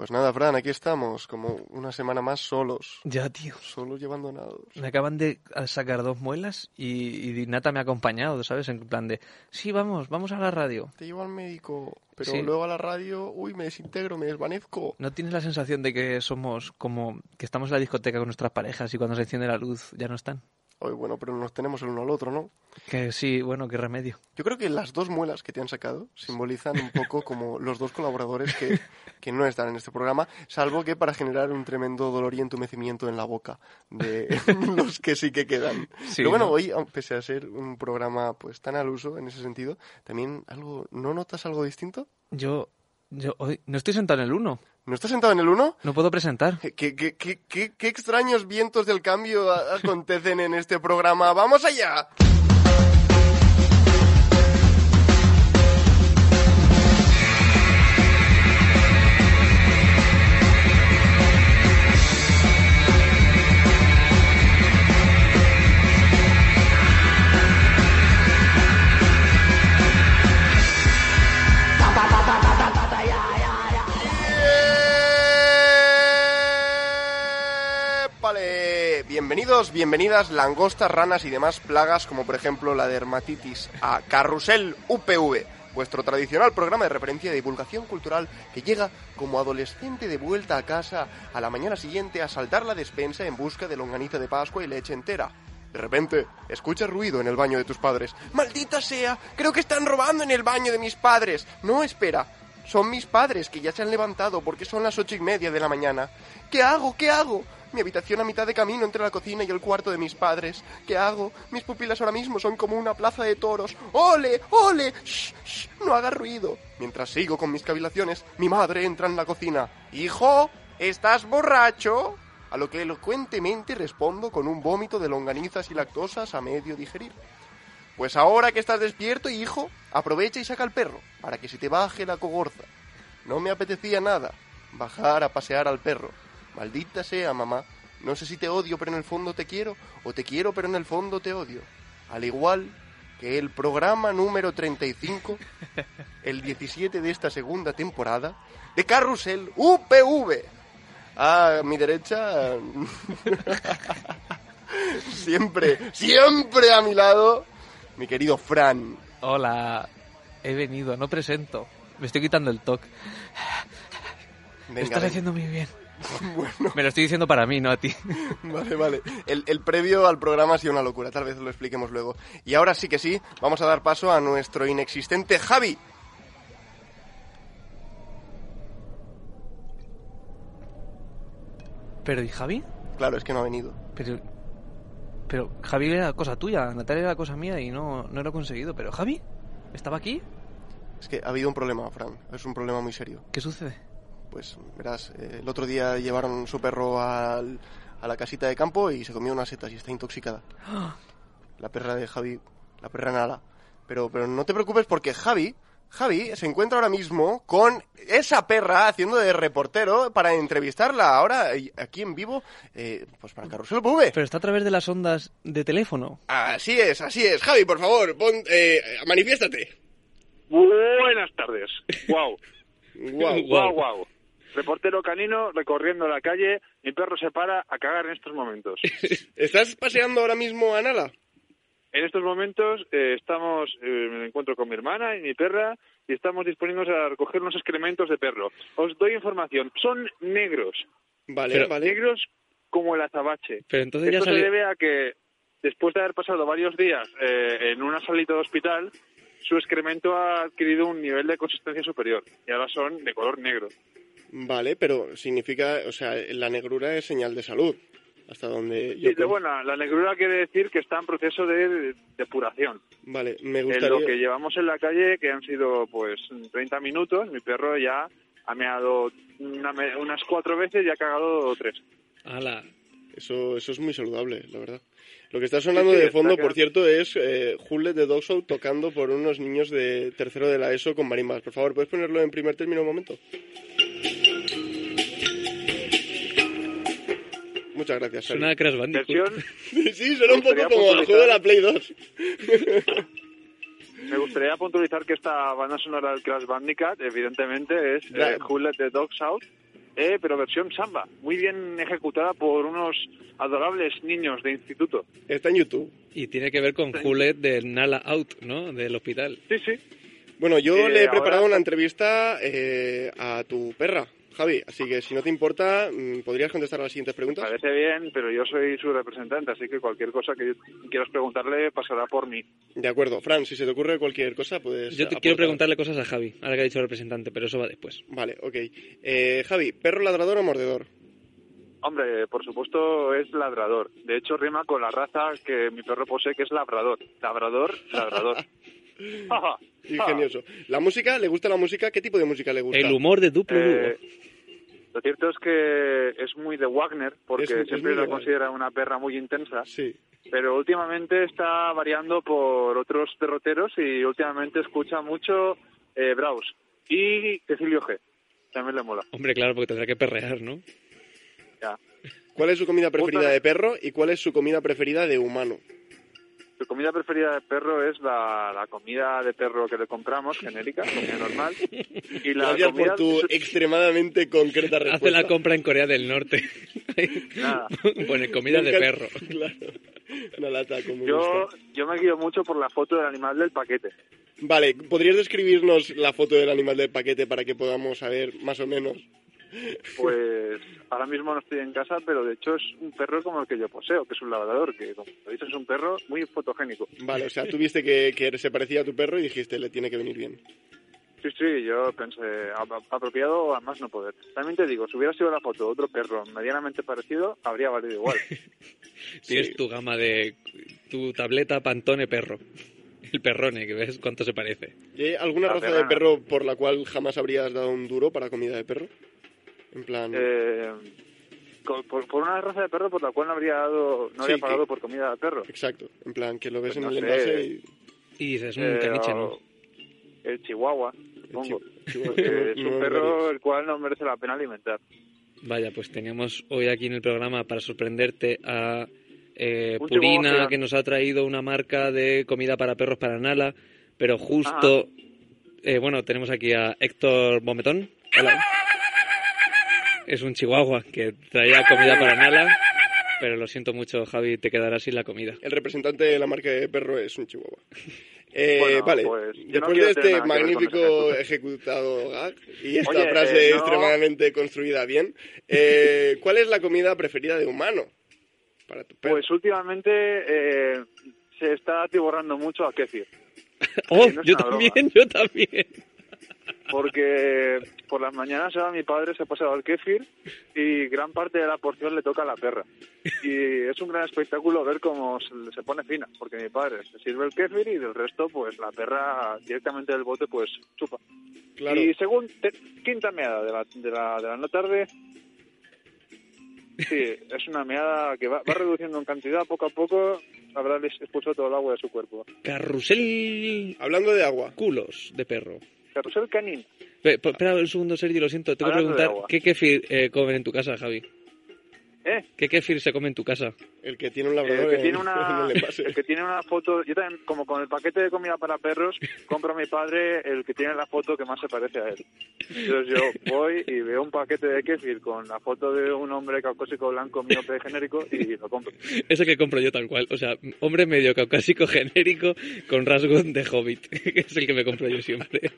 Pues nada, Fran, aquí estamos, como una semana más solos. Ya, tío. Solos y abandonados. Me acaban de sacar dos muelas y, y Nata me ha acompañado, ¿sabes? En plan de, sí, vamos, vamos a la radio. Te llevo al médico, pero Sí. luego a la radio, uy, me desintegro, me desvanezco. ¿No tienes la sensación de que somos como que estamos en la discoteca con nuestras parejas y cuando se enciende la luz ya no están? Bueno, pero nos tenemos el uno al otro, ¿no? Que sí, bueno, qué remedio. Yo creo que las dos muelas que te han sacado simbolizan un poco como los dos colaboradores que, que no están en este programa, salvo que para generar un tremendo dolor y entumecimiento en la boca de los que sí que quedan. Sí, Pero bueno, ¿no? hoy, pese a ser un programa pues tan al uso en ese sentido, también algo, ¿no notas algo distinto? Yo, yo hoy no estoy sentado en el uno. ¿No estás sentado en el uno? No puedo presentar. ¿Qué, qué, qué, qué- extraños vientos del cambio acontecen en este programa? ¡Vamos allá! Bienvenidos, bienvenidas langostas, ranas y demás plagas como por ejemplo la dermatitis a Carrusel UPV, vuestro tradicional programa de referencia y divulgación cultural que llega como adolescente de vuelta a casa a la mañana siguiente a saltar la despensa en busca de longaniza de Pascua y leche entera. De repente, escuchas ruido en el baño de tus padres. ¡Maldita sea! Creo que están robando en el baño de mis padres. No, espera. Son mis padres que ya se han levantado porque son las ocho y media de la mañana. ¿Qué hago? ¿Qué hago? Mi habitación a mitad de camino entre la cocina y el cuarto de mis padres. ¿Qué hago? Mis pupilas ahora mismo son como una plaza de toros. ¡Ole! ¡Ole! ¡Shh! ¡Shh! No haga ruido. Mientras sigo con mis cavilaciones, mi madre entra en la cocina. ¡Hijo! ¿Estás borracho? A lo que elocuentemente respondo con un vómito de longanizas y lactosas a medio digerir. Pues ahora que estás despierto, hijo, aprovecha y saca al perro, para que se te baje la cogorza. No me apetecía nada bajar a pasear al perro. Maldita sea, mamá. No sé si te odio, pero en el fondo te quiero, o te quiero, pero en el fondo te odio. Al igual que el programa número 35, el 17 de esta segunda temporada, de Carrusel UPV. A mi derecha, siempre, siempre a mi lado, mi querido Fran. Hola, he venido, no presento. Me estoy quitando el toque. Venga, Estás haciendo muy bien. Bueno, Me lo estoy diciendo para mí, no a ti. vale, vale. El, el previo al programa ha sido una locura, tal vez lo expliquemos luego. Y ahora sí que sí, vamos a dar paso a nuestro inexistente Javi. Pero, ¿y Javi? Claro, es que no ha venido. Pero, pero Javi era cosa tuya, Natalia era cosa mía y no, no lo he conseguido. Pero, ¿Javi? ¿Estaba aquí? Es que ha habido un problema, Fran. Es un problema muy serio. ¿Qué sucede? Pues verás, eh, el otro día llevaron su perro al- a la casita de campo y se comió unas setas y está intoxicada. La perra de Javi, la perra Nala. Pero, pero no te preocupes porque Javi, Javi se encuentra ahora mismo con esa perra haciendo de reportero para entrevistarla ahora y- aquí en vivo, eh, pues para Carrusel V. Pero está a través de las ondas de teléfono. Así es, así es. Javi, por favor, pon, eh, manifiéstate. Buenas tardes. Wow. Guau. Wow, wow. Reportero canino recorriendo la calle. Mi perro se para a cagar en estos momentos. ¿Estás paseando ahora mismo a Nala? En estos momentos eh, estamos, eh, me encuentro con mi hermana y mi perra y estamos disponiéndonos a recoger unos excrementos de perro. Os doy información. Son negros. Vale, Pero- vale. Negros como el azabache. Pero entonces ya Esto se salió... debe a que después de haber pasado varios días eh, en una salita de hospital, su excremento ha adquirido un nivel de consistencia superior y ahora son de color negro. Vale, pero significa, o sea, la negrura es señal de salud. Hasta donde yo. Sí, bueno, la negrura quiere decir que está en proceso de depuración. Vale, me En gustaría. lo que llevamos en la calle, que han sido pues 30 minutos, mi perro ya ha meado una unas cuatro veces y ha cagado tres. Ala. Eso, eso es muy saludable, la verdad. Lo que está sonando Sí, sí, de fondo, por cierto, es eh, Hullet de Dog Show tocando por unos niños de tercero de la ESO con marimbas. Por favor, ¿puedes ponerlo en primer término un momento? Muchas gracias, Xavi. Suena a Crash Bandicoot. Versión, Sí, suena un poco como el juego de la Play 2. me gustaría puntualizar que esta banda sonora del Crash Bandicoot, evidentemente, es Ya. eh, Who Let the Dogs Out. eh, pero versión samba, muy bien ejecutada por unos adorables niños de instituto. Está en YouTube. Y tiene que ver con Juliet del Nala Out, ¿no? Del hospital. Sí, sí. Bueno, yo Eh, le he ahora- preparado una entrevista eh, a tu perra, Javi, así que si no te importa, mm, ¿podrías contestar a las siguientes Me preguntas? parece bien, pero yo soy su representante, así que cualquier cosa que quieras preguntarle pasará por mí. De acuerdo, Fran, si se te ocurre cualquier cosa, puedes Yo te quiero preguntarle cosas a Javi, ahora que ha dicho el representante, pero eso va después. Vale, ok. Eh, Javi, ¿perro ladrador o mordedor? Hombre, por supuesto es ladrador. De hecho, rima con la raza que mi perro posee, que es labrador. Labrador, labrador. Ingenioso. ¿La música? ¿Le gusta la música? ¿Qué tipo de música le gusta? El humor de duplo Eh, lo cierto es que es muy de Wagner, porque Es- es siempre muy la Wagner. considera una perra muy intensa, Sí. pero últimamente está variando por otros derroteros y últimamente escucha mucho eh, Braus y Cecilio G. También le mola. Hombre, claro, porque tendrá que perrear, ¿no? Ya. ¿Cuál es su comida preferida de perro y cuál es su comida preferida de humano? Su comida preferida de perro es la, la comida de perro que le compramos, genérica, comida normal. Y la Gracias comida por tu extremadamente concreta respuesta. Hace la compra en Corea del Norte. Nada. Pone comida de perro. Claro. Una lata comunista. Yo, yo me guío mucho por la foto del animal del paquete. Vale, ¿podrías describirnos la foto del animal del paquete para que podamos saber más o menos? Pues ahora mismo no estoy en casa, pero de hecho es un perro como el que yo poseo, que es un labrador, que como lo dices es un perro muy fotogénico. Vale, o sea, tú viste que, que se parecía a tu perro y dijiste, le tiene que venir bien. Sí, sí, yo pensé, ap- apropiado a más no poder. También te digo, si hubiera sido la foto de otro perro medianamente parecido, habría valido igual. Tienes Sí. tu gama de... Tu tableta Pantone perro. El perrone, que ves cuánto se parece. ¿Y hay alguna La raza de perro por la cual jamás habrías dado un duro para comida de perro? En plan... Eh, por, por una raza de perro por la cual no habría dado, no habría pagado que- por comida de perro. Exacto, en plan que lo ves Pues en el sé. envase y... Y dices, un Eh, caniche, ¿no? El chihuahua, supongo. chi- chihuahua, Eh, es un perro el cual no merece la pena alimentar. Vaya, pues teníamos hoy aquí en el programa para sorprenderte a eh, Purina, que nos ha traído una marca de comida para perros para Nala, pero justo, eh, bueno, tenemos aquí a Héctor Bometón. Hola. Es un chihuahua que traía comida para Nala, pero lo siento mucho, Javi, te quedarás sin la comida. El representante de la marca de perro es un chihuahua. Eh, Bueno, vale, pues, no después de este magnífico ejecutado gag y esta Oye, frase eh, no. extremadamente construida bien, eh, ¿cuál es la comida preferida de humano? Para tu perro. Pues últimamente eh, se está atiborrando mucho a kéfir, ¡Oh, no yo también, broma. yo también! Porque por las mañanas ahora mi padre se ha pasado al kéfir y gran parte de la porción le toca a la perra. Y es un gran espectáculo ver cómo se, pone fina, porque mi padre se sirve el kéfir y del resto pues la perra directamente del bote pues chupa. claro. Y según te- quinta meada de la, de la, de la no tarde, sí, es una meada que va, va reduciendo en cantidad poco a poco, habrá expulsado todo el agua de su cuerpo. Carrusel Hablando de agua, culos de perro. Carrusel canino. Pe- pe- Espera un segundo, Sergio, lo siento. Tengo que preguntar. ¿qué kefir eh, comen en tu casa, Javi? ¿Eh? ¿Qué kefir se come en tu casa? el que tiene un El labrador que, en, tiene una, el el que tiene una foto, yo también, como con el paquete de comida para perros, compro a mi padre el que tiene la foto que más se parece a él. Entonces yo voy y veo un paquete de kefir con la foto de un hombre caucásico blanco miope genérico y lo compro. Ese que compro yo tal cual. O sea, hombre medio caucásico genérico con rasgos de hobbit. que es el que me compro yo siempre.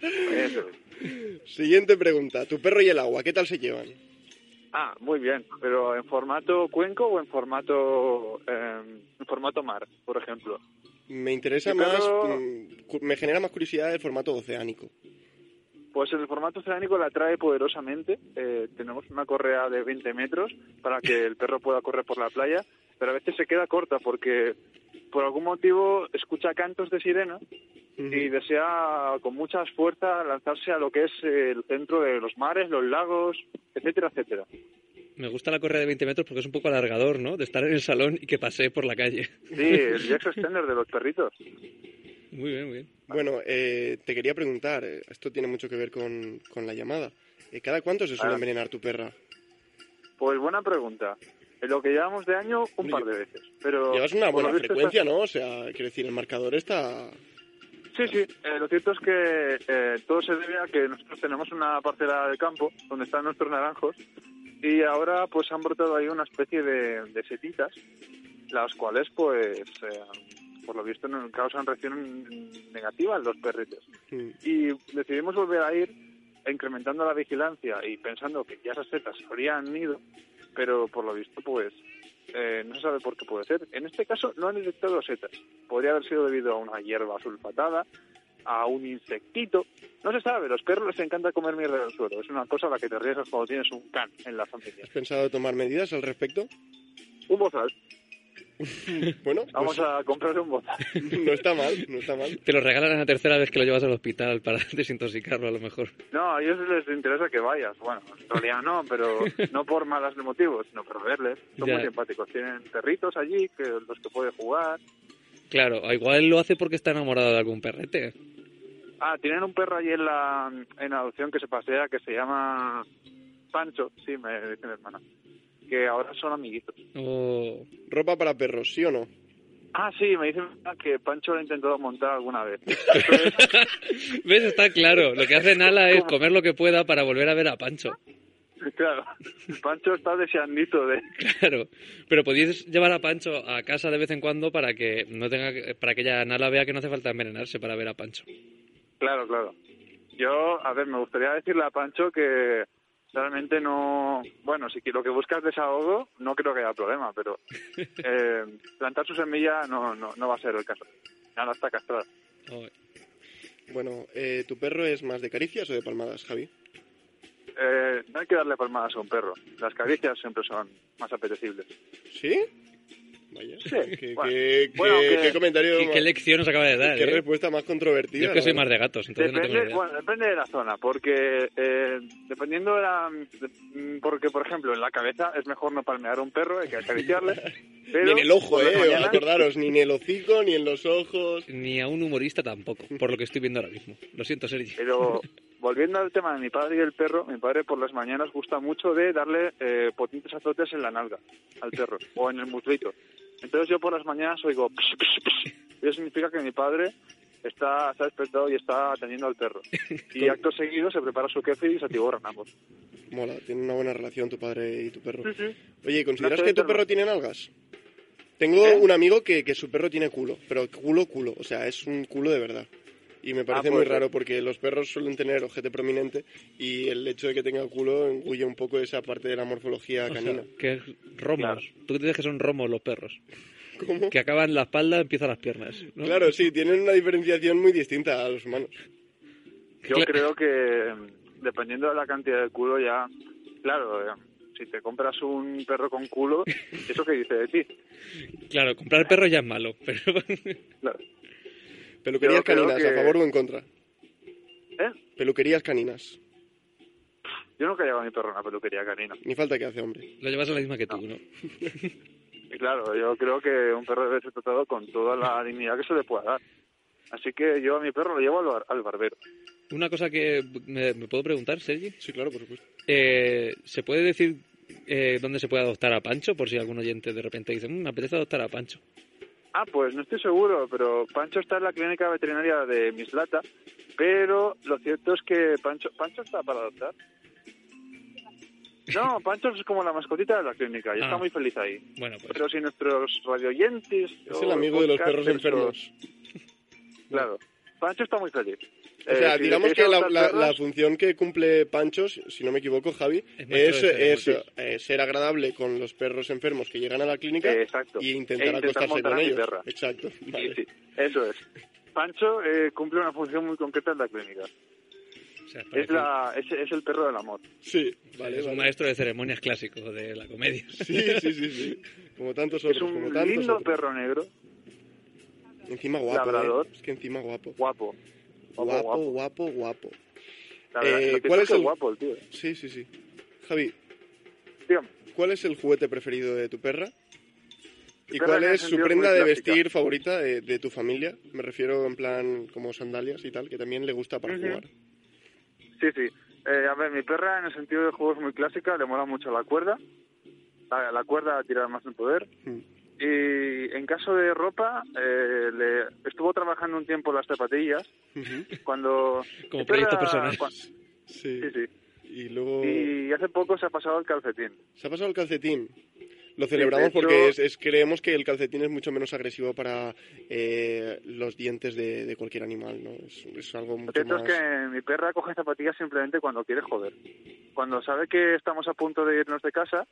Eso. Siguiente pregunta, tu perro y el agua, ¿qué tal se llevan? Ah, muy bien, pero en formato cuenco o en formato eh, en formato mar, por ejemplo. Me interesa más, mm, me genera más curiosidad el formato oceánico. Pues el formato oceánico la atrae poderosamente. Eh, tenemos una correa de 20 metros para que el perro pueda correr por la playa, pero a veces se queda corta porque por algún motivo escucha cantos de sirena y desea con mucha fuerza lanzarse a lo que es el centro de los mares, los lagos, etcétera, etcétera. Me gusta la correa de 20 metros porque es un poco alargador, ¿no? De estar en el salón y que pasee por la calle. Sí, el Jack Extender de los perritos. Muy bien, muy bien. Bueno, eh, te quería preguntar, eh, esto tiene mucho que ver con, con la llamada. Eh, ¿Cada cuánto se suele Ah. envenenar tu perra? Pues buena pregunta. En lo que llevamos de año, un par de veces. Pero Llevas una buena frecuencia, ¿no? O sea, quiero decir, el marcador está... Sí, sí. eh, lo cierto es que eh, todo se debe a que nosotros tenemos una parcela de campo donde están nuestros naranjos y ahora pues han brotado ahí una especie de, de setitas, las cuales pues eh, por lo visto causan reacción negativa en los perritos. Y decidimos volver a ir incrementando la vigilancia y pensando que ya esas setas se habrían ido, pero por lo visto pues eh, no se sabe por qué puede ser. En este caso no han detectado setas. Podría haber sido debido a una hierba sulfatada, a un insectito. No se sabe, los perros les encanta comer mierda del suelo. Es una cosa a la que te arriesgas cuando tienes un can en la familia. ¿Has pensado tomar medidas al respecto? Un bozal. Bueno, Vamos pues, a comprar un bozal. no está mal, no está mal. Te lo regalan la tercera vez que lo llevas al hospital para desintoxicarlo a lo mejor. No, a ellos les interesa que vayas. Bueno, en realidad no, pero no por malos motivos, sino por verles. Son Ya. muy simpáticos. Tienen perritos allí, que los que puede jugar. Claro, o igual lo hace porque está enamorado de algún perrete. Ah, tienen un perro allí en la en adopción que se pasea, que se llama Pancho. Sí, me dice mi hermana. Que ahora son amiguitos. O... Ropa para perros, ¿sí o no? Ah, sí, me dice mi hermana que Pancho lo ha intentado montar alguna vez. ¿Ves? Está claro. Lo que hace Nala es comer lo que pueda para volver a ver a Pancho. claro, Pancho está deseandito de... Claro. Pero podéis llevar a Pancho a casa de vez en cuando para que no tenga que- para que ella Nala vea que no hace falta envenenarse para ver a Pancho. Claro, claro. Yo, a ver, me gustaría decirle a Pancho que realmente no... Bueno, si lo que buscas es desahogo, no creo que haya problema, pero eh, plantar su semilla no, no, no va a ser el caso. Nada está castrada. Bueno, eh, ¿tu perro es más de caricias o de palmadas, Javi? Eh, no hay que darle palmadas a un perro. Las caricias siempre son más apetecibles. ¿Sí? Vaya. Sí, ¿Qué, bueno. qué- Bueno, qué- qué comentario, ¿Qué, qué lección nos acaba de dar? qué eh? respuesta más controvertida. Yo es que soy más de gatos, entonces no tengo Depende, bueno, depende de la zona, porque eh, dependiendo de la... de- porque, por ejemplo, en la cabeza es mejor no palmear a un perro, hay que acariciarle. Pero Ni en el ojo, eh, mañanas- acordaros, ni en el hocico, ni en los ojos. Ni a un humorista tampoco, por lo que estoy viendo ahora mismo. Lo siento, Sergi. Pero volviendo al tema de mi padre y el perro, mi padre por las mañanas gusta mucho de darle eh, potentes azotes en la nalga al perro o en el muslito. Entonces yo por las mañanas oigo... psh, psh, psh. Eso significa que mi padre está, está despertado y está atendiendo al perro. Y acto seguido se prepara su kefir y se atiborran ambos. Mola, tiene una buena relación tu padre y tu perro. Sí, sí. Oye, ¿consideras No que tu perro tiene nalgas? Tengo ¿Eh? un amigo que, que su perro tiene culo, pero culo, culo. O sea, es un culo de verdad. Y me parece pues, muy raro porque los perros suelen tener ojete prominente y el hecho de que tenga culo huye un poco de esa parte de la morfología O sea, canina. que es romos. Tú que dices que son romos los perros. ¿Cómo? Que acaban la espalda, empiezan las piernas. ¿no? Claro, sí, tienen una diferenciación muy distinta a los humanos. Yo creo que dependiendo de la cantidad de culo ya, claro, eh, si te compras un perro con culo, ¿eso qué dice de ti? Claro, comprar perros ya es malo, pero Claro. Peluquerías caninas, que- ¿a favor o en contra? ¿Eh? Peluquerías caninas. Yo nunca llevo a mi perro a una peluquería canina. Ni falta que hace, hombre. lo llevas a la misma que tú, ¿no? Y claro, yo creo que un perro debe ser tratado con toda la dignidad que se le pueda dar. Así que yo a mi perro lo llevo al, bar- al barbero. Una cosa que me, me puedo preguntar, Sergi. Sí, claro, por supuesto. Eh, ¿Se puede decir eh, dónde se puede adoptar a Pancho? Por si algún oyente de repente dice, "Mm, me apetece adoptar a Pancho. Ah, pues no estoy seguro, pero Pancho está en la clínica veterinaria de Mislata, pero lo cierto es que Pancho, ¿Pancho está para adoptar? No, Pancho es como la mascotita de la clínica y Ah. está muy feliz ahí. Bueno, pues Pero si nuestros radioyentes... Es el amigo de los perros enfermos. Claro, Pancho está muy feliz. O sea, Eh, si digamos que la, función que cumple Pancho, si no me equivoco, Javi, Es es, es, eh, ser agradable con los perros enfermos que llegan a la clínica Eh, y E intentar intentar acostarse con ellos. perra. Exacto. Vale. sí, eso es. Pancho eh, cumple una función muy concreta en la clínica. o sea, Es, la, es, es el perro del amor. Sí, vale, es un maestro de ceremonias clásico de la comedia. Sí, sí, sí, sí. Como tantos Es otros, como un tantos lindo otros. perro negro, Encima guapo, labrador. ¿eh? Es que encima guapo. guapo. Guapo, Guapo, guapo. guapo, guapo. La verdad, Eh, ¿cuál es el- guapo el tío. Sí, sí, sí. Javi. ¿cuál es el juguete preferido de tu perra? ¿Y perra cuál es su prenda de clásica. vestir favorita de, de tu familia? Me refiero en plan como sandalias y tal, que también le gusta para jugar. Sí, sí. Eh, a ver, mi perra en el sentido de juego es muy clásica, le mola mucho la cuerda. La, la cuerda a tirar más en poder. Mm. Y en caso de ropa, eh, le estuvo trabajando un tiempo las zapatillas. Cuando... Como proyecto era personal. Sí, sí. Y luego... Y hace poco se ha pasado el calcetín. Se ha pasado el calcetín. Lo celebramos hecho- porque es, es- creemos que el calcetín es mucho menos agresivo para eh, los dientes de, de cualquier animal, ¿no? Es, es algo mucho más... es que mi perra coge zapatillas simplemente cuando quiere joder. Cuando sabe que estamos a punto de irnos de casa,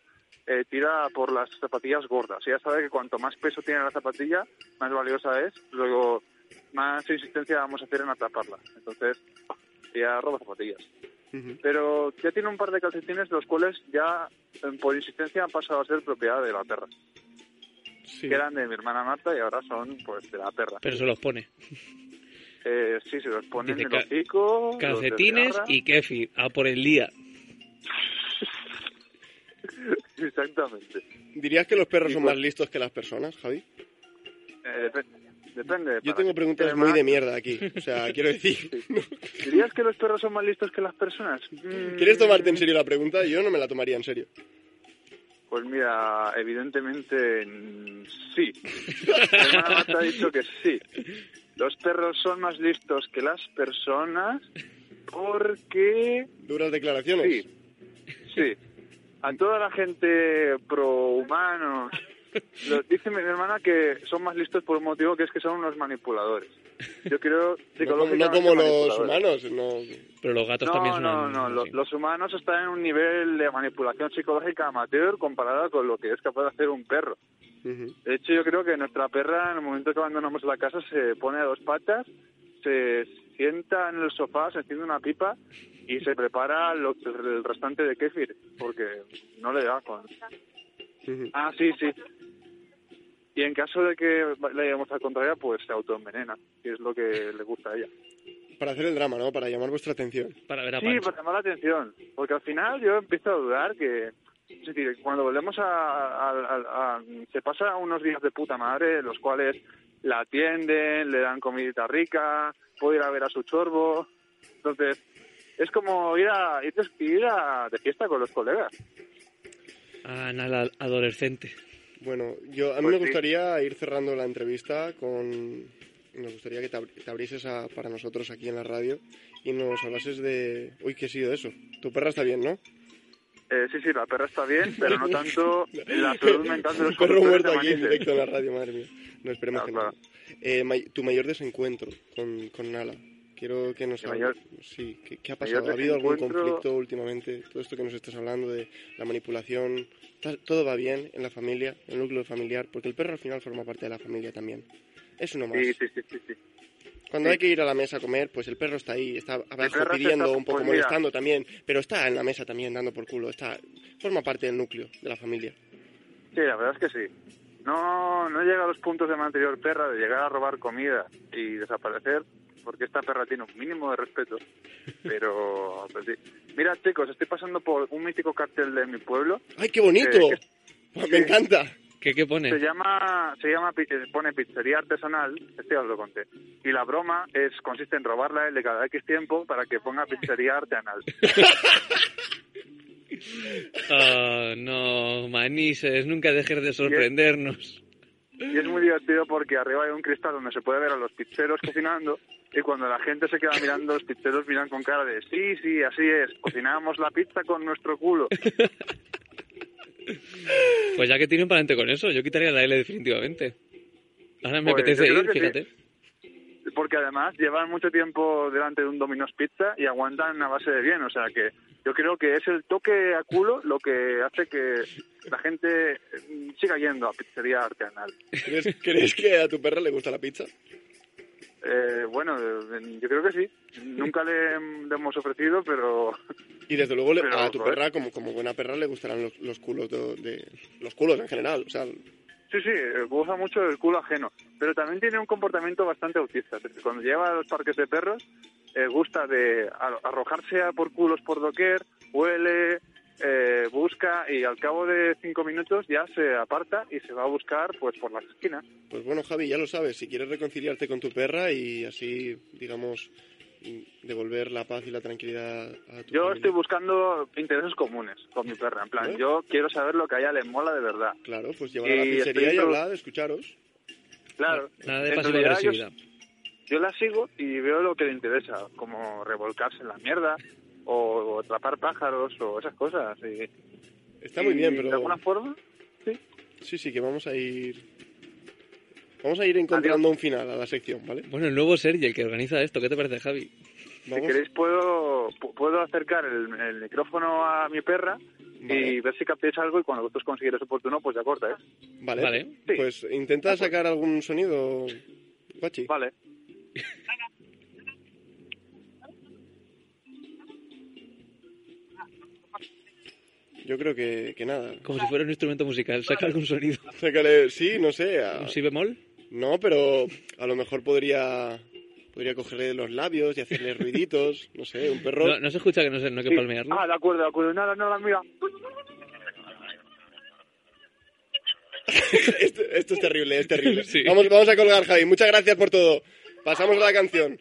eh, tira por las zapatillas gordas. Ella sabe que cuanto más peso tiene la zapatilla, más valiosa es, luego más insistencia vamos a hacer en atraparla. Entonces, ella roba zapatillas. Pero ya tiene un par de calcetines, los cuales ya, eh, por insistencia, han pasado a ser propiedad de la perra. Sí. Que eran de mi hermana Marta y ahora son, pues, de la perra. Pero se los pone. Eh, sí, se los Dice en el hocico, Calcetines y kefir. A por el día. Exactamente. ¿Dirías que los perros Y son pues- más listos que las personas, Javi? Eh, depende. Depende. Yo tengo preguntas tema. muy de mierda aquí. O sea, quiero decir... ¿Dirías que los perros son más listos que las personas? Mm, ¿Quieres tomarte en serio la pregunta? Yo no me la tomaría en serio. Pues mira, evidentemente sí. Hermana Marta ha dicho que sí. Los perros son más listos que las personas porque Duras declaraciones. sí, sí. A toda la gente pro humanos lo- dice mi hermana que son más listos por un motivo que es que son unos manipuladores. Yo creo No como, psicológicamente no como los manipuladores. humanos. No. Pero los gatos No, también son... no, no. sí. los humanos están en un nivel de manipulación psicológica amateur comparada con lo que es capaz de hacer un perro. De hecho, yo creo que nuestra perra, en el momento que abandonamos la casa, se pone a dos patas, se sienta en el sofá, se enciende una pipa y se prepara lo- el restante de kéfir, porque no le da con... Ah, sí, sí. Y en caso de que le lleguemos al contrario, pues se autoenvenena, que es lo que le gusta a ella. Para hacer el drama, ¿no? Para llamar vuestra atención. Para ver a Sí, Pancho. para llamar la atención, porque al final yo empiezo a dudar que, es decir, cuando volvemos a, a- a- a- se pasa unos días de puta madre, en los cuales la atienden, le dan comidita rica, puede ir a ver a su chorbo, entonces es como ir a ir, ir a- de fiesta con los colegas. Ah, nada, adolescente. Bueno, yo a mí Pues me sí. gustaría ir cerrando la entrevista con... Me gustaría que te, abri- te abrieses a- para nosotros aquí en la radio y nos hablases de... Uy, ¿qué ha sido eso? Tu perra está bien, ¿no? Eh, sí, sí, la perra está bien, pero no tanto la salud mental de los Un perro muerto de aquí en directo en la radio, madre mía. No, esperemos Claro, que no. Eh, tu mayor desencuentro con, con Nala. Quiero que nos hables. Sí, ¿qué, qué ha pasado? ¿Ha habido algún conflicto últimamente? Todo esto que nos estás hablando de la manipulación. ¿ta- ¿Todo va bien en la familia, en el núcleo familiar? Porque el perro al final forma parte de la familia también. Es uno más. Sí, sí, sí, sí. Cuando sí. hay que ir a la mesa a comer, pues el perro está ahí, está abajo pidiendo, está- un poco pues mira. molestando también, pero está en la mesa también dando por culo. Está, forma parte del núcleo de la familia. Sí, la verdad es que sí. No, no llega a los puntos de mi anterior perra de llegar a robar comida y desaparecer, porque esta perra tiene un mínimo de respeto. Pero, pues sí. Mira, chicos, estoy pasando por un mítico cartel de mi pueblo. ¡Ay, qué bonito! Eh, Me sí. encanta. ¿Qué, qué pone? Se llama, se llama, eh, pone pizzería artesanal, este ya os lo conté. Y la broma es, consiste en robarla a él de cada X tiempo para que ponga pizzería artesanal. Ah, no, Manises, nunca dejes de sorprendernos. Y es muy divertido porque arriba hay un cristal donde se puede ver a los pizzeros cocinando y cuando la gente se queda mirando, los pizzeros miran con cara de sí, sí, así es, cocinamos la pizza con nuestro culo. Pues ya que tienen para adelante con eso, yo quitaría la L definitivamente. Ahora me Pues apetece ir, sí. fíjate. Porque además llevan mucho tiempo delante de un Domino's Pizza y aguantan a base de bien, o sea que yo creo que es el toque a culo lo que hace que la gente mm, siga yendo a pizzería artesanal. ¿Crees, crees que a tu perra le gusta la pizza? Eh, bueno, eh, yo creo que sí. Nunca le, le hemos ofrecido, pero Y desde luego Pero, a tu joder. perra, como, como buena perra, le gustarán los, los culos de, de- Los culos en general, o sea... Sí, sí, eh, goza mucho del culo ajeno, pero también tiene un comportamiento bastante autista. Cuando lleva a los parques de perros, eh, gusta de ar- arrojarse a por culos por doquier, huele, eh, busca y al cabo de cinco minutos ya se aparta y se va a buscar pues por las esquinas. Pues bueno, Javi, ya lo sabes, si quieres reconciliarte con tu perra y así, digamos, devolver la paz y la tranquilidad a tu Yo familia? estoy buscando intereses comunes con mi perra. En plan, ¿Eh? yo quiero saber lo que a ella le mola de verdad. Claro, pues llevar a la pizzería y hablar, escucharos. Claro. Nada de pasiva yo- agresividad. Yo, la sigo y veo lo que le interesa, como revolcarse en la mierda o, o atrapar pájaros o esas cosas. Y, Está muy y bien, De pero alguna forma, sí. sí, sí, que vamos a ir... Vamos a ir encontrando un final a la sección, ¿vale? Bueno, el nuevo Sergi, el que organiza esto, ¿qué te parece, Javi? Vamos. Si queréis puedo pu- puedo acercar el, el micrófono a mi perra Vale. y ver si captéis algo y cuando vosotros consideréis oportuno, pues ya corta, ¿eh? Vale. Vale. Sí. Pues intenta sacar algún sonido, Guachi. Vale. Yo creo que, que nada. Como si fuera un instrumento musical. Saca algún sonido. Sácale, sí, no sé. a- ¿Un si bemol? No, pero a lo mejor podría podría cogerle los labios y hacerle ruiditos, no sé, un perro. No, no se escucha que no, sé, no hay que Sí. palmearlo. Ah, de acuerdo, de acuerdo. Nada, nada, mira. esto, esto es terrible, es terrible. Sí. Vamos, vamos a colgar, Javi. Muchas gracias por todo. Pasamos a la canción.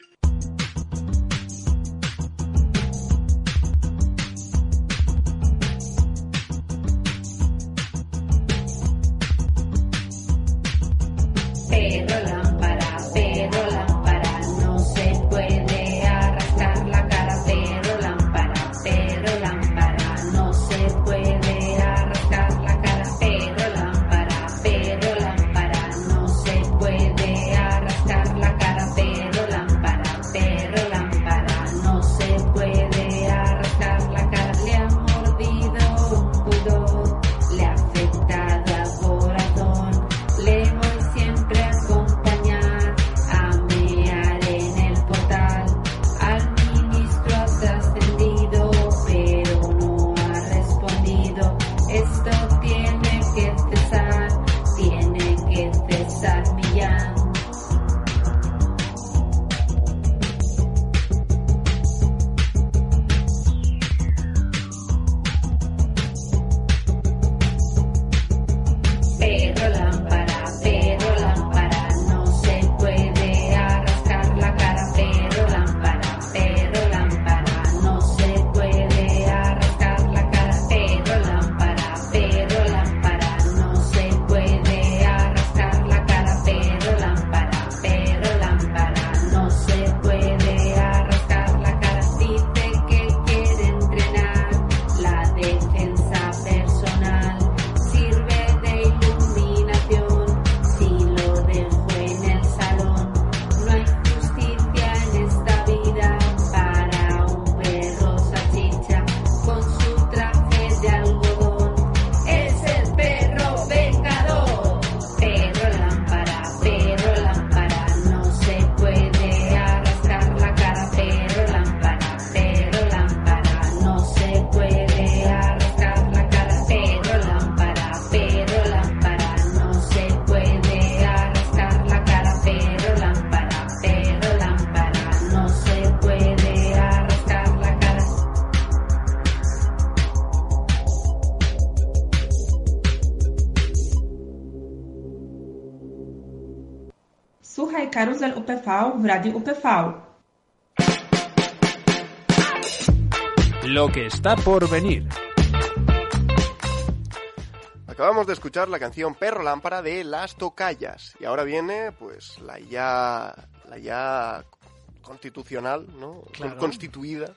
UPV UPV. Lo que está por venir. Acabamos de escuchar la canción Perro Lámpara de Las Tocayas. Y ahora viene, pues, la ya. la ya constitucional, ¿no? Claro. Constituida,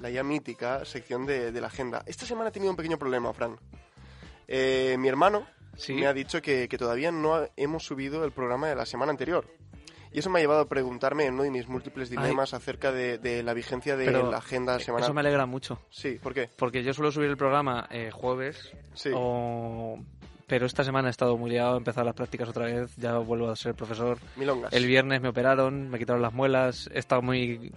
la ya mítica sección de, de la agenda. Esta semana he tenido un pequeño problema, Fran. Eh, mi hermano Sí. me ha dicho que, que todavía no hemos subido el programa de la semana anterior. Y eso me ha llevado a preguntarme en uno de mis múltiples dilemas acerca de, de la vigencia de Pero la agenda semanal. Eso me alegra mucho. Sí, ¿por qué? Porque yo suelo subir el programa eh, jueves. Sí. o- Pero esta semana he estado muy liado, he empezado las prácticas otra vez, ya vuelvo a ser profesor. Milongas. El viernes me operaron, me quitaron las muelas, he estado muy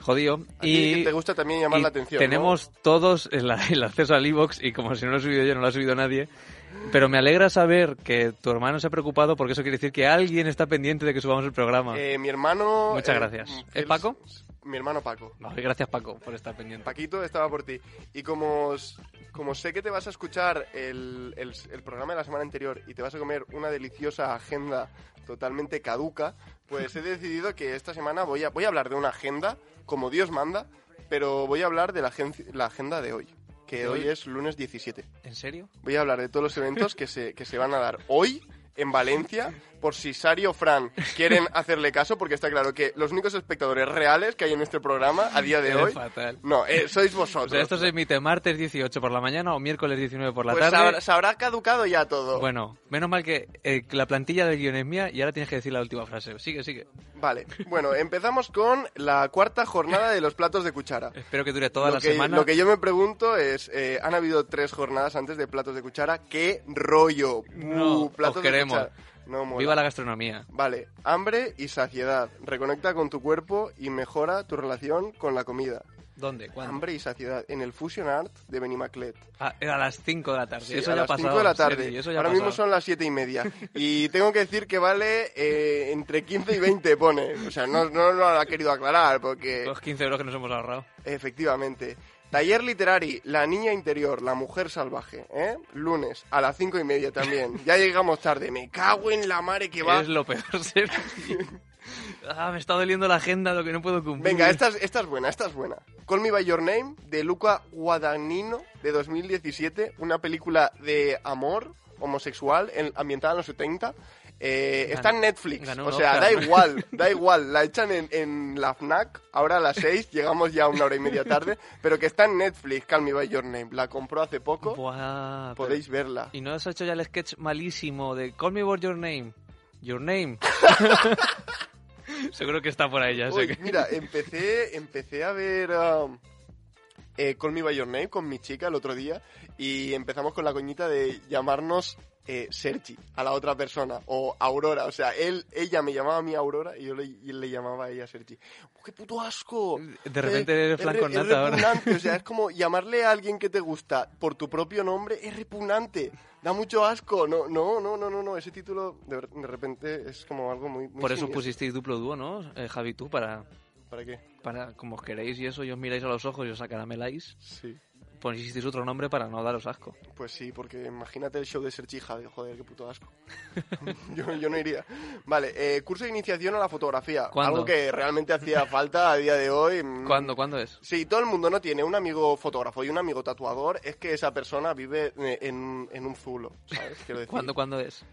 jodido. A y te gusta también llamar la atención, ¿no? Tenemos todos el, el acceso al iBox y como si no lo he subido yo, no lo ha subido nadie. Pero me alegra saber que tu hermano se ha preocupado porque eso quiere decir que alguien está pendiente de que subamos el programa. Eh, mi hermano... Muchas eh, gracias. ¿Es Paco? mi hermano Paco. Vale, gracias Paco por estar pendiente. Paquito estaba por ti. Y como, como sé que te vas a escuchar el, el- el programa de la semana anterior y te vas a comer una deliciosa agenda totalmente caduca, pues he decidido que esta semana voy a, voy a hablar de una agenda como Dios manda, pero voy a hablar de la, agen- la agenda de hoy, que ¿De hoy hoy? es lunes 17. ¿En serio? Voy a hablar de todos los eventos que se, que se van a dar hoy en Valencia, por si Sari o Fran quieren hacerle caso, porque está claro que los únicos espectadores reales que hay en este programa a día de hoy... fatal. No, eh, sois O vosotros. sea, esto se emite martes 18 por la mañana o miércoles 19 por la pues tarde. se habrá caducado ya todo. Bueno, menos mal que eh, la plantilla del guion es mía y ahora tienes que decir la última frase. Sigue, sigue. Vale, bueno, empezamos con la cuarta jornada de los platos de cuchara. Espero que dure toda lo la que, semana. Lo que yo me pregunto es, eh, han habido tres jornadas antes de platos de cuchara, ¿qué rollo? No, Uh, platos os de queremos. cuchara. No mola. Viva la gastronomía. Vale, hambre y saciedad. Reconecta con tu cuerpo y mejora tu relación con la comida. ¿Dónde? ¿Cuándo? Hambre y saciedad en el Fusion Art de Benimaclet. Ah, era a las 5 de la tarde. Sí, eso a ya ha las pasado. 5 de la tarde. Eso ya Ahora mismo son las 7 y media. Y tengo que decir que vale eh, entre 15 y 20 pone. O sea, no, no lo ha querido aclarar porque... Los 15 euros que nos hemos ahorrado. Efectivamente. Taller Literari, La Niña Interior, La Mujer Salvaje, ¿eh? Lunes, a las cinco y media también. Ya llegamos tarde. Me cago en la mare que va. Es lo peor, Sergi. Ah, me está doliendo la agenda, lo que no puedo cumplir. Venga, esta es, esta es buena, esta es buena. Call Me By Your Name, de Luca Guadagnino, de 2017. Una película de amor homosexual en- ambientada en los 70. Eh, Ganó- está en Netflix, ganó o sea, da igual, da igual. La echan en, en la FNAC, ahora a las 6, llegamos ya una hora y media tarde, pero que está en Netflix, Call Me By Your Name. La compró hace poco, Buah, podéis verla. ¿Y no has hecho ya el sketch malísimo de Call me by your name? Your name. Seguro que está por ahí ya. sé Uy, que- mira, empecé, empecé a ver um, eh, Call Me By Your Name con mi chica el otro día y empezamos con la coñita de llamarnos eh, Sergi a la otra persona o Aurora. O sea, él, ella me llamaba a mí Aurora y yo le, y le llamaba a ella Sergi. ¡Oh, ¡Qué puto asco! De repente Eh, eres es flan con es nata ahora. o sea, es como llamarle a alguien que te gusta por tu propio nombre es repugnante. Da mucho asco. No, no, no, no, no, no. Ese título de, repente es como algo muy, muy Por eso siniestro. pusisteis duplo dúo, ¿no? Eh, Javi, tú, para, ¿Para qué? para, como os queréis y eso, y os miráis a los ojos y os acarameláis, Sí. Pusisteis otro nombre para no daros asco. Pues sí, porque imagínate el show de Sergi Javi, joder, qué puto asco. yo, yo no iría. Vale, eh, curso de iniciación a la fotografía. ¿Cuándo? Algo que realmente hacía falta a día de hoy. Mm, ¿Cuándo, ¿cuándo es? Si todo el mundo no tiene un amigo fotógrafo y un amigo tatuador, es que esa persona vive eh, en, en un zulo, ¿sabes? Quiero decir. ¿Cuándo, cuándo es?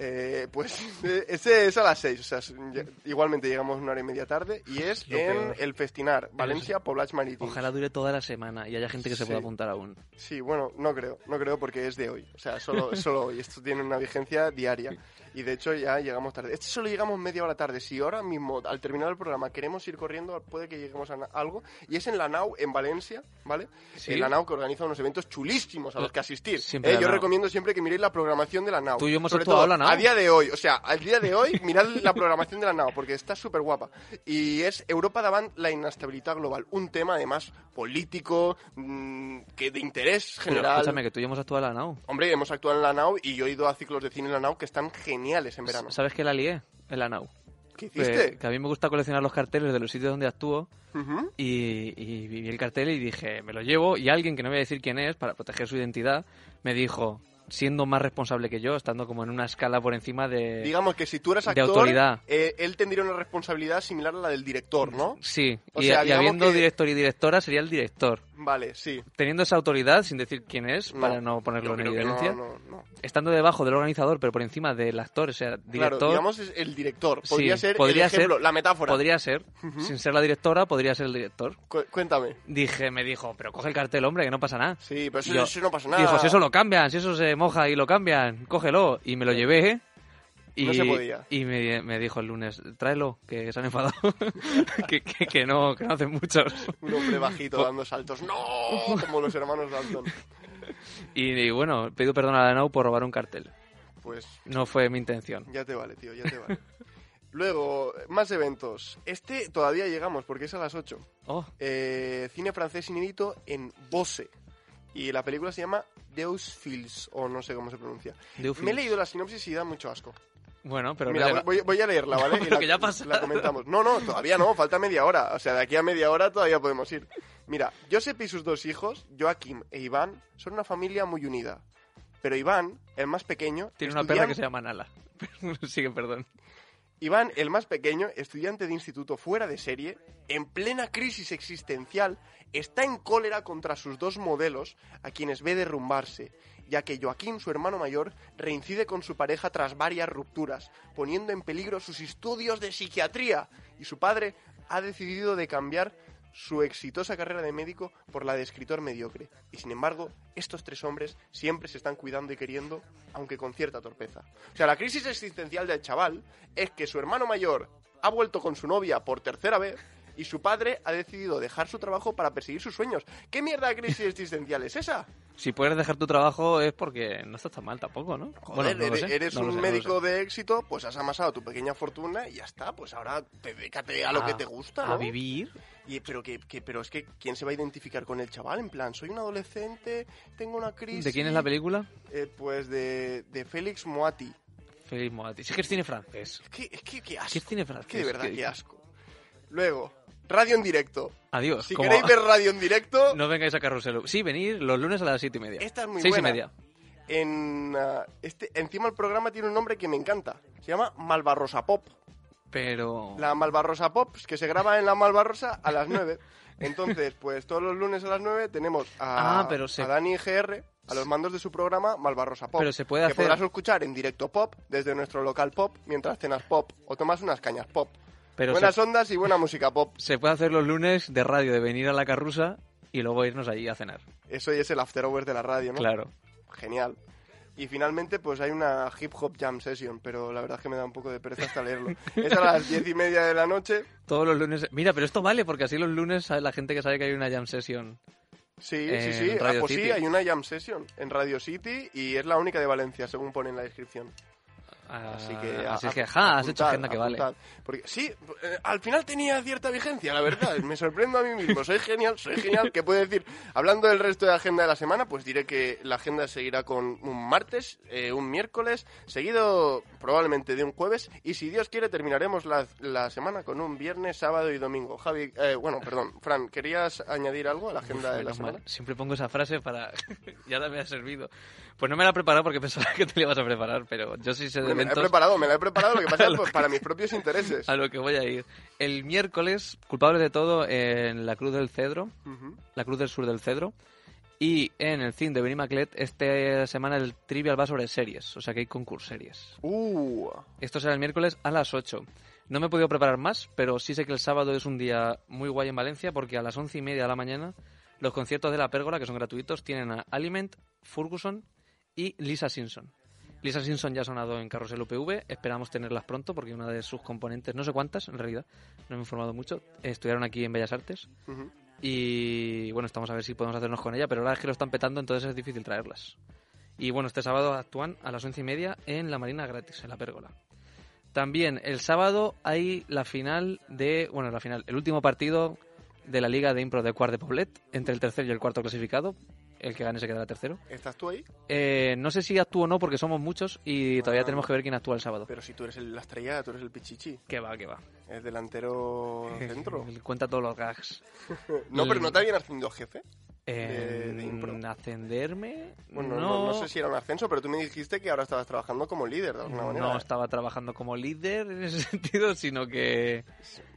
Eh, pues ese es a las 6, o sea, es- ya- igualmente llegamos una hora y media tarde y es Lo en peor. el Festinar, Valencia, Poblats Marítimos. Ojalá dure toda la semana y haya gente que se Sí. pueda apuntar aún. Sí, bueno, no creo, no creo porque es de hoy. O sea, solo, solo hoy. Esto tiene una vigencia diaria. Y de hecho ya llegamos tarde. Este solo llegamos media hora tarde. Si ahora mismo, al terminar el programa, queremos ir corriendo, puede que lleguemos a algo. Y es en la NAU, en Valencia, ¿vale? Sí. En la NAU que organiza unos eventos chulísimos a los que asistir. Eh, yo NAU. recomiendo siempre que miréis la programación de la NAU. Tú y yo hemos Sobre actuado todo, la NAU. A día de hoy, o sea, al día de hoy, mirad la programación de la NAU porque está súper guapa. Y es Europa davant la inestabilidad global. Un tema además político, mm, que de interés Pero general. escúchame, que tú y yo hemos actuado en la NAU. Hombre, hemos actuado en la NAU y yo he ido a ciclos de cine en la NAU que están geniales en verano. ¿Sabes qué la lié? En la NAU. ¿Qué Que, hiciste? que a mí me gusta coleccionar los carteles de los sitios donde actúo y, y vi el cartel y dije, me lo llevo y alguien que no voy a decir quién es, para proteger su identidad, me dijo, siendo más responsable que yo, estando como en una escala por encima de... Digamos que si tú eres de actor, autoridad. eh, él tendría una responsabilidad similar a la del director, ¿no? Sí, O y, sea, y habiendo que- director y directora sería el director. Vale, sí. Teniendo esa autoridad, sin decir quién es, No, para no ponerlo en evidencia, No, no, no. estando debajo del organizador, pero por encima del actor, o sea, Claro, director, digamos es el director. Podría Sí, ser podría el ejemplo, ser- la metáfora. podría ser, sin ser la directora, podría ser el director. Cu- cuéntame. Dije, me dijo, pero coge el cartel, hombre, que no pasa nada. Sí, pero eso, Yo- eso no pasa nada. Dijo, si eso lo cambian, si eso se moja y lo cambian, cógelo. Y me lo llevé. Y, No se podía. Y me, me dijo el lunes, tráelo, que se han enfadado. que, que, que no, que no hacen muchos. Un hombre bajito dando saltos. ¡No! Como los hermanos Dalton. Y, y bueno, pido perdón a la NAU por robar un cartel. Pues No fue mi intención. ya te vale, tío, ya te vale. Luego, más eventos. Este todavía llegamos porque es a las 8. Oh, Eh, cine francés inédito en Bosse. Y la película se llama Deus Fils, o no sé cómo se pronuncia. Me he leído la sinopsis y da mucho asco. Bueno, pero Mira, no llega- voy, voy a leerla, ¿vale? Y Pero la, que ya ha pasado. la comentamos. No, no, todavía no, falta media hora. O sea, de aquí a media hora todavía podemos ir. Mira, Josep y sus dos hijos, Joaquim e Iván, son una familia muy unida. Pero Iván, el más pequeño, Tiene una perra que se llama Nala. Sigue, perdón. Iván, el más pequeño, estudiante de instituto fuera de serie, en plena crisis existencial, está en cólera contra sus dos modelos, a quienes ve derrumbarse, ya que Joaquín, su hermano mayor, reincide con su pareja tras varias rupturas, poniendo en peligro sus estudios de psiquiatría, y su padre ha decidido de cambiar su exitosa carrera de médico por la de escritor mediocre. Y sin embargo, estos tres hombres siempre se están cuidando y queriendo, aunque con cierta torpeza. O sea, la crisis existencial del chaval es que su hermano mayor ha vuelto con su novia por tercera vez y su padre ha decidido dejar su trabajo para perseguir sus sueños. ¿Qué mierda de crisis existencial es esa? Si puedes dejar tu trabajo es porque no estás tan mal tampoco, ¿no? Joder, Bueno, no eres, eres no un sé, no médico sé. de éxito, pues has amasado tu pequeña fortuna y ya está. Pues ahora te dedícate a lo que A- te gusta, A ¿no? vivir. Y, pero, que, que- pero es que, ¿quién se va a identificar con el chaval? En plan, soy un adolescente, tengo una crisis... ¿De quién es la película? Eh, pues de, de Félix Moati. Félix Moati. Es que es cine francés. Es que, es que, qué Es asco. es cine Es francés. que de verdad, qué asco. Luego, radio en directo. Adiós. Si como- queréis ver radio en directo, No vengáis a Carrusel. Sí, venir los lunes a las siete y media. esta es muy Seis buena. y media. En, ah, este, encima el programa tiene un nombre que me encanta. Se llama Malvarrosa Pop. Pero... La Malvarrosa Pop, que se graba en la Malvarrosa a las 9. Entonces, pues todos los lunes a las 9 tenemos a, Ah, pero se- a Dani GR a los mandos de su programa Malvarrosa Pop. Pero se puede que hacer- podrás escuchar en directo pop desde nuestro local pop mientras cenas pop o tomas unas cañas pop. Pero Buenas se, ondas y buena música pop. se puede hacer los lunes de radio, de venir a la carrusa y luego irnos allí a cenar. Eso es el after hours de la radio, ¿no? Claro. Genial. Y finalmente, pues hay una hip hop jam session, pero la verdad es que me da un poco de pereza hasta leerlo. Es a las diez y media de la noche. Todos los lunes... Mira, pero esto vale, porque así los lunes la gente que sabe que hay una jam session. Sí, sí, sí. Ah, Radio pues sí, City. hay una jam session en Radio City y es la única de Valencia, según pone en la descripción. Así que, Ah, así a- es que, ja, has hecho agenda que vale. Porque sí, eh, al final tenía cierta vigencia, la verdad. Me sorprendo a mí mismo. Soy genial, soy genial. ¿Qué puedo decir? Hablando del resto de agenda de la semana, pues diré que la agenda seguirá con un martes, eh, un miércoles, seguido probablemente de un jueves. Y si Dios quiere, terminaremos la, la semana con un viernes, sábado y domingo. Javi, eh, bueno, perdón, Fran, ¿querías añadir algo a la agenda de la mal. semana? Siempre pongo esa frase para... ya ahora me ha servido. Pues no me la he preparado porque pensaba que te la ibas a preparar, pero yo sí sé de Me la he eventos preparado, me la he preparado, lo que pasa es pues, para mis propios intereses. a lo que voy a ir. El miércoles, culpables de todo, en la Cruz del Cedro, la Cruz del Sur del Cedro, y en el cine de Benimaclet, esta semana el Trivial va sobre series, o sea que hay concurso series. Uh, Esto será el miércoles a las 8. No me he podido preparar más, pero sí sé que el sábado es un día muy guay en Valencia porque a las once y media de la mañana los conciertos de la Pérgola, que son gratuitos, tienen a Aliment, Ferguson y Lisa Simpson. Lisa Simpson ya ha sonado en Carrusel UPV, esperamos tenerlas pronto porque una de sus componentes, no sé cuántas en realidad, no me he informado mucho, estudiaron aquí en Bellas Artes y bueno, estamos a ver si podemos hacernos con ella, pero verdad es que lo están petando, entonces es difícil traerlas. Y bueno, este sábado actúan a las once y media en la Marina gratis, en la Pérgola. También el sábado hay la final de, bueno, la final, el último partido de la Liga de Impro de Cuart de Poblet, entre el tercero y el cuarto clasificado. El que gane se quedará tercero. ¿Estás tú ahí? Eh, no sé si actúo o no porque somos muchos y todavía Ah. tenemos que ver quién actúa el sábado. Pero si tú eres el, la estrella, tú eres el pichichi. Que va, que va. Es delantero centro. Cuenta todos los gags. No, pero ¿no te habían ascendido jefe? Eh, de impro. ¿Ascenderme? Bueno, no. no sé si era un ascenso, pero tú me dijiste que ahora estabas trabajando como líder de alguna manera. No estaba trabajando como líder en ese sentido, sino que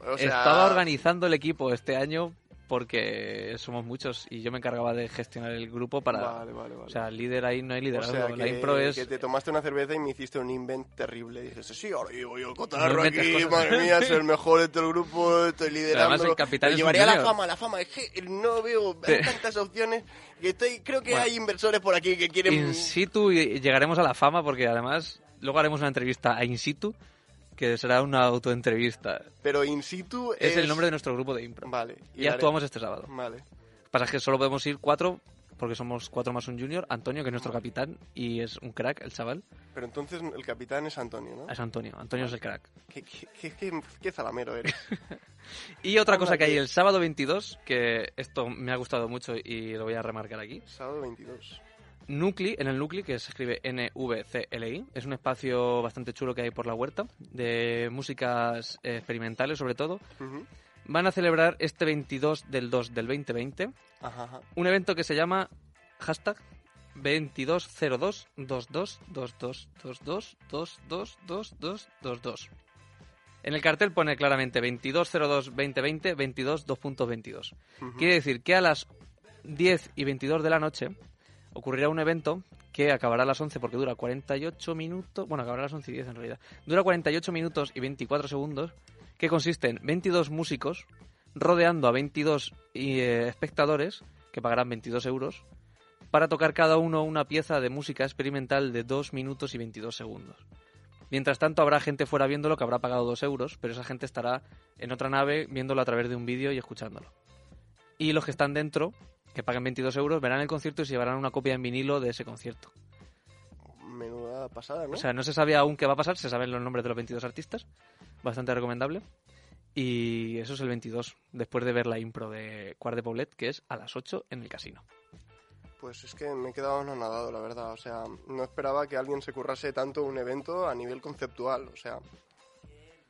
O sea, estaba organizando el equipo este año porque somos muchos y yo me encargaba de gestionar el grupo para... Vale, vale, vale. O sea, líder ahí no hay O liderazgo. sea, la impro es... que te tomaste una cerveza y me hiciste un invent terrible. Dices, sí, ahora llevo yo cotarro No aquí, cosas. madre mía, soy el mejor de todo el grupo, estoy liderando. además el capitán es un llevaré a la fama, la fama. Es que no veo Sí. tantas opciones que estoy, creo que Bueno. hay inversores por aquí que quieren... In situ y- llegaremos a la fama porque además luego haremos una entrevista a In situ que será una autoentrevista. Pero in situ Es, el nombre de nuestro grupo de impro. Vale. Y, actuamos este sábado. Vale. Pasa que solo podemos ir cuatro porque somos cuatro más un junior. Antonio, que es nuestro capitán y es un crack, el chaval. Pero entonces el capitán es Antonio, ¿no? Es Antonio. Antonio es el crack. ¿Qué, qué, qué, qué- qué zalamero eres? Y otra Anda cosa que hay el sábado 22, que esto me ha gustado mucho y lo voy a remarcar aquí. Sábado 22. Nucli, en el Nucli, que se escribe N-V-C-L-I. Es un espacio bastante chulo que hay por la huerta, de músicas eh, experimentales sobre todo. Van a celebrar este 22 del 2 del 2020 Ajá, ajá. un evento que se llama hashtag 2202 22 22 22 22 22 22. En el cartel pone claramente 2202 2020 22 2.22. Ujú. Quiere decir que a las 10 y 22 de la noche ocurrirá un evento que acabará a las 11 porque dura 48 minutos. Bueno, acabará a las 11 y 10 en realidad. Dura 48 minutos y 24 segundos. Que consiste en 22 músicos rodeando a 22 y, eh, espectadores que pagarán 22 euros para tocar cada uno una pieza de música experimental de 2 minutos y 22 segundos. Mientras tanto, habrá gente fuera viéndolo que habrá pagado 2 euros, pero esa gente estará en otra nave viéndolo a través de un vídeo y escuchándolo. Y los que están dentro, que paguen 22 euros, verán el concierto y se llevarán una copia en vinilo de ese concierto. Menuda pasada, ¿no? O sea, no se sabe aún qué va a pasar, se saben los nombres de los 22 artistas, bastante recomendable. Y eso es el 22, después de ver la impro de Quart de Poblet, que es a las 8 en el casino. Pues es que me he quedado anonadado, la verdad. O sea, no esperaba que alguien se currase tanto un evento a nivel conceptual. O sea,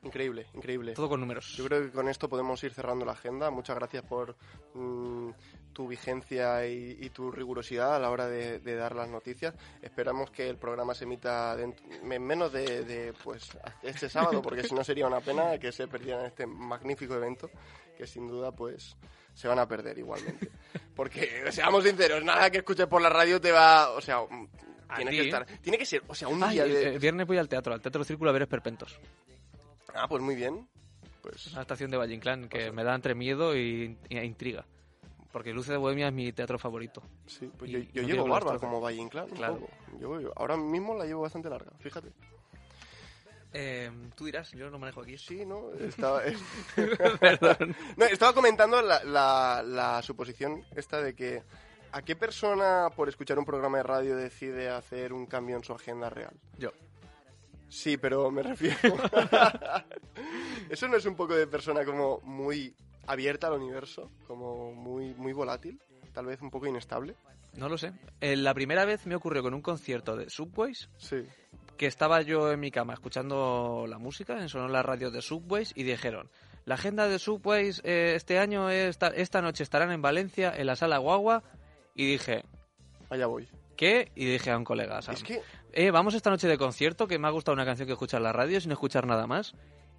increíble, increíble. Todo con números. Yo creo que con esto podemos ir cerrando la agenda. Muchas gracias por mm, tu vigencia y, y tu rigurosidad a la hora de, de dar las noticias. Esperamos que el programa se emita dent- en menos de, de, pues este sábado, porque si no sería una pena que se perdieran este magnífico evento, que sin duda pues se van a perder igualmente. Porque seamos sinceros, nada que escuches por la radio te va, o sea, mm, tiene ti. que estar, tiene que ser, o sea, un Ay, día de, el viernes voy al teatro, al Teatro Círculo a ver Esperpentos. ah, pues muy bien, pues Una estación de Valle Inclán que me da entre miedo y intriga. Porque Luce de Bohemia es mi teatro favorito. Sí, pues Y yo, llevo barba como Valle Inclán, un Claro. poco. Yo, yo ahora mismo la llevo bastante larga, fíjate. Eh, Tú dirás, yo no manejo aquí. Sí, ¿no? Estaba, Perdón. no, estaba comentando la, la, la suposición esta de que ¿a qué persona por escuchar un programa de radio decide hacer un cambio en su agenda real? Yo. Sí, pero me refiero... ¿Eso no es un poco de persona como muy abierta al universo? Como muy, muy volátil? Tal vez un poco inestable. No lo sé. Eh, la primera vez me ocurrió con un concierto de Subways Sí. que estaba yo en mi cama escuchando la música, sonó la radio de Subways y dijeron, la agenda de Subways eh, este año, esta, esta noche estarán en Valencia, en la sala Guagua, y dije, Allá voy. ¿qué? Y dije a un colega, Sam, Es que eh, vamos esta noche de concierto, que me ha gustado una canción que escuchar en la radio sin escuchar nada más.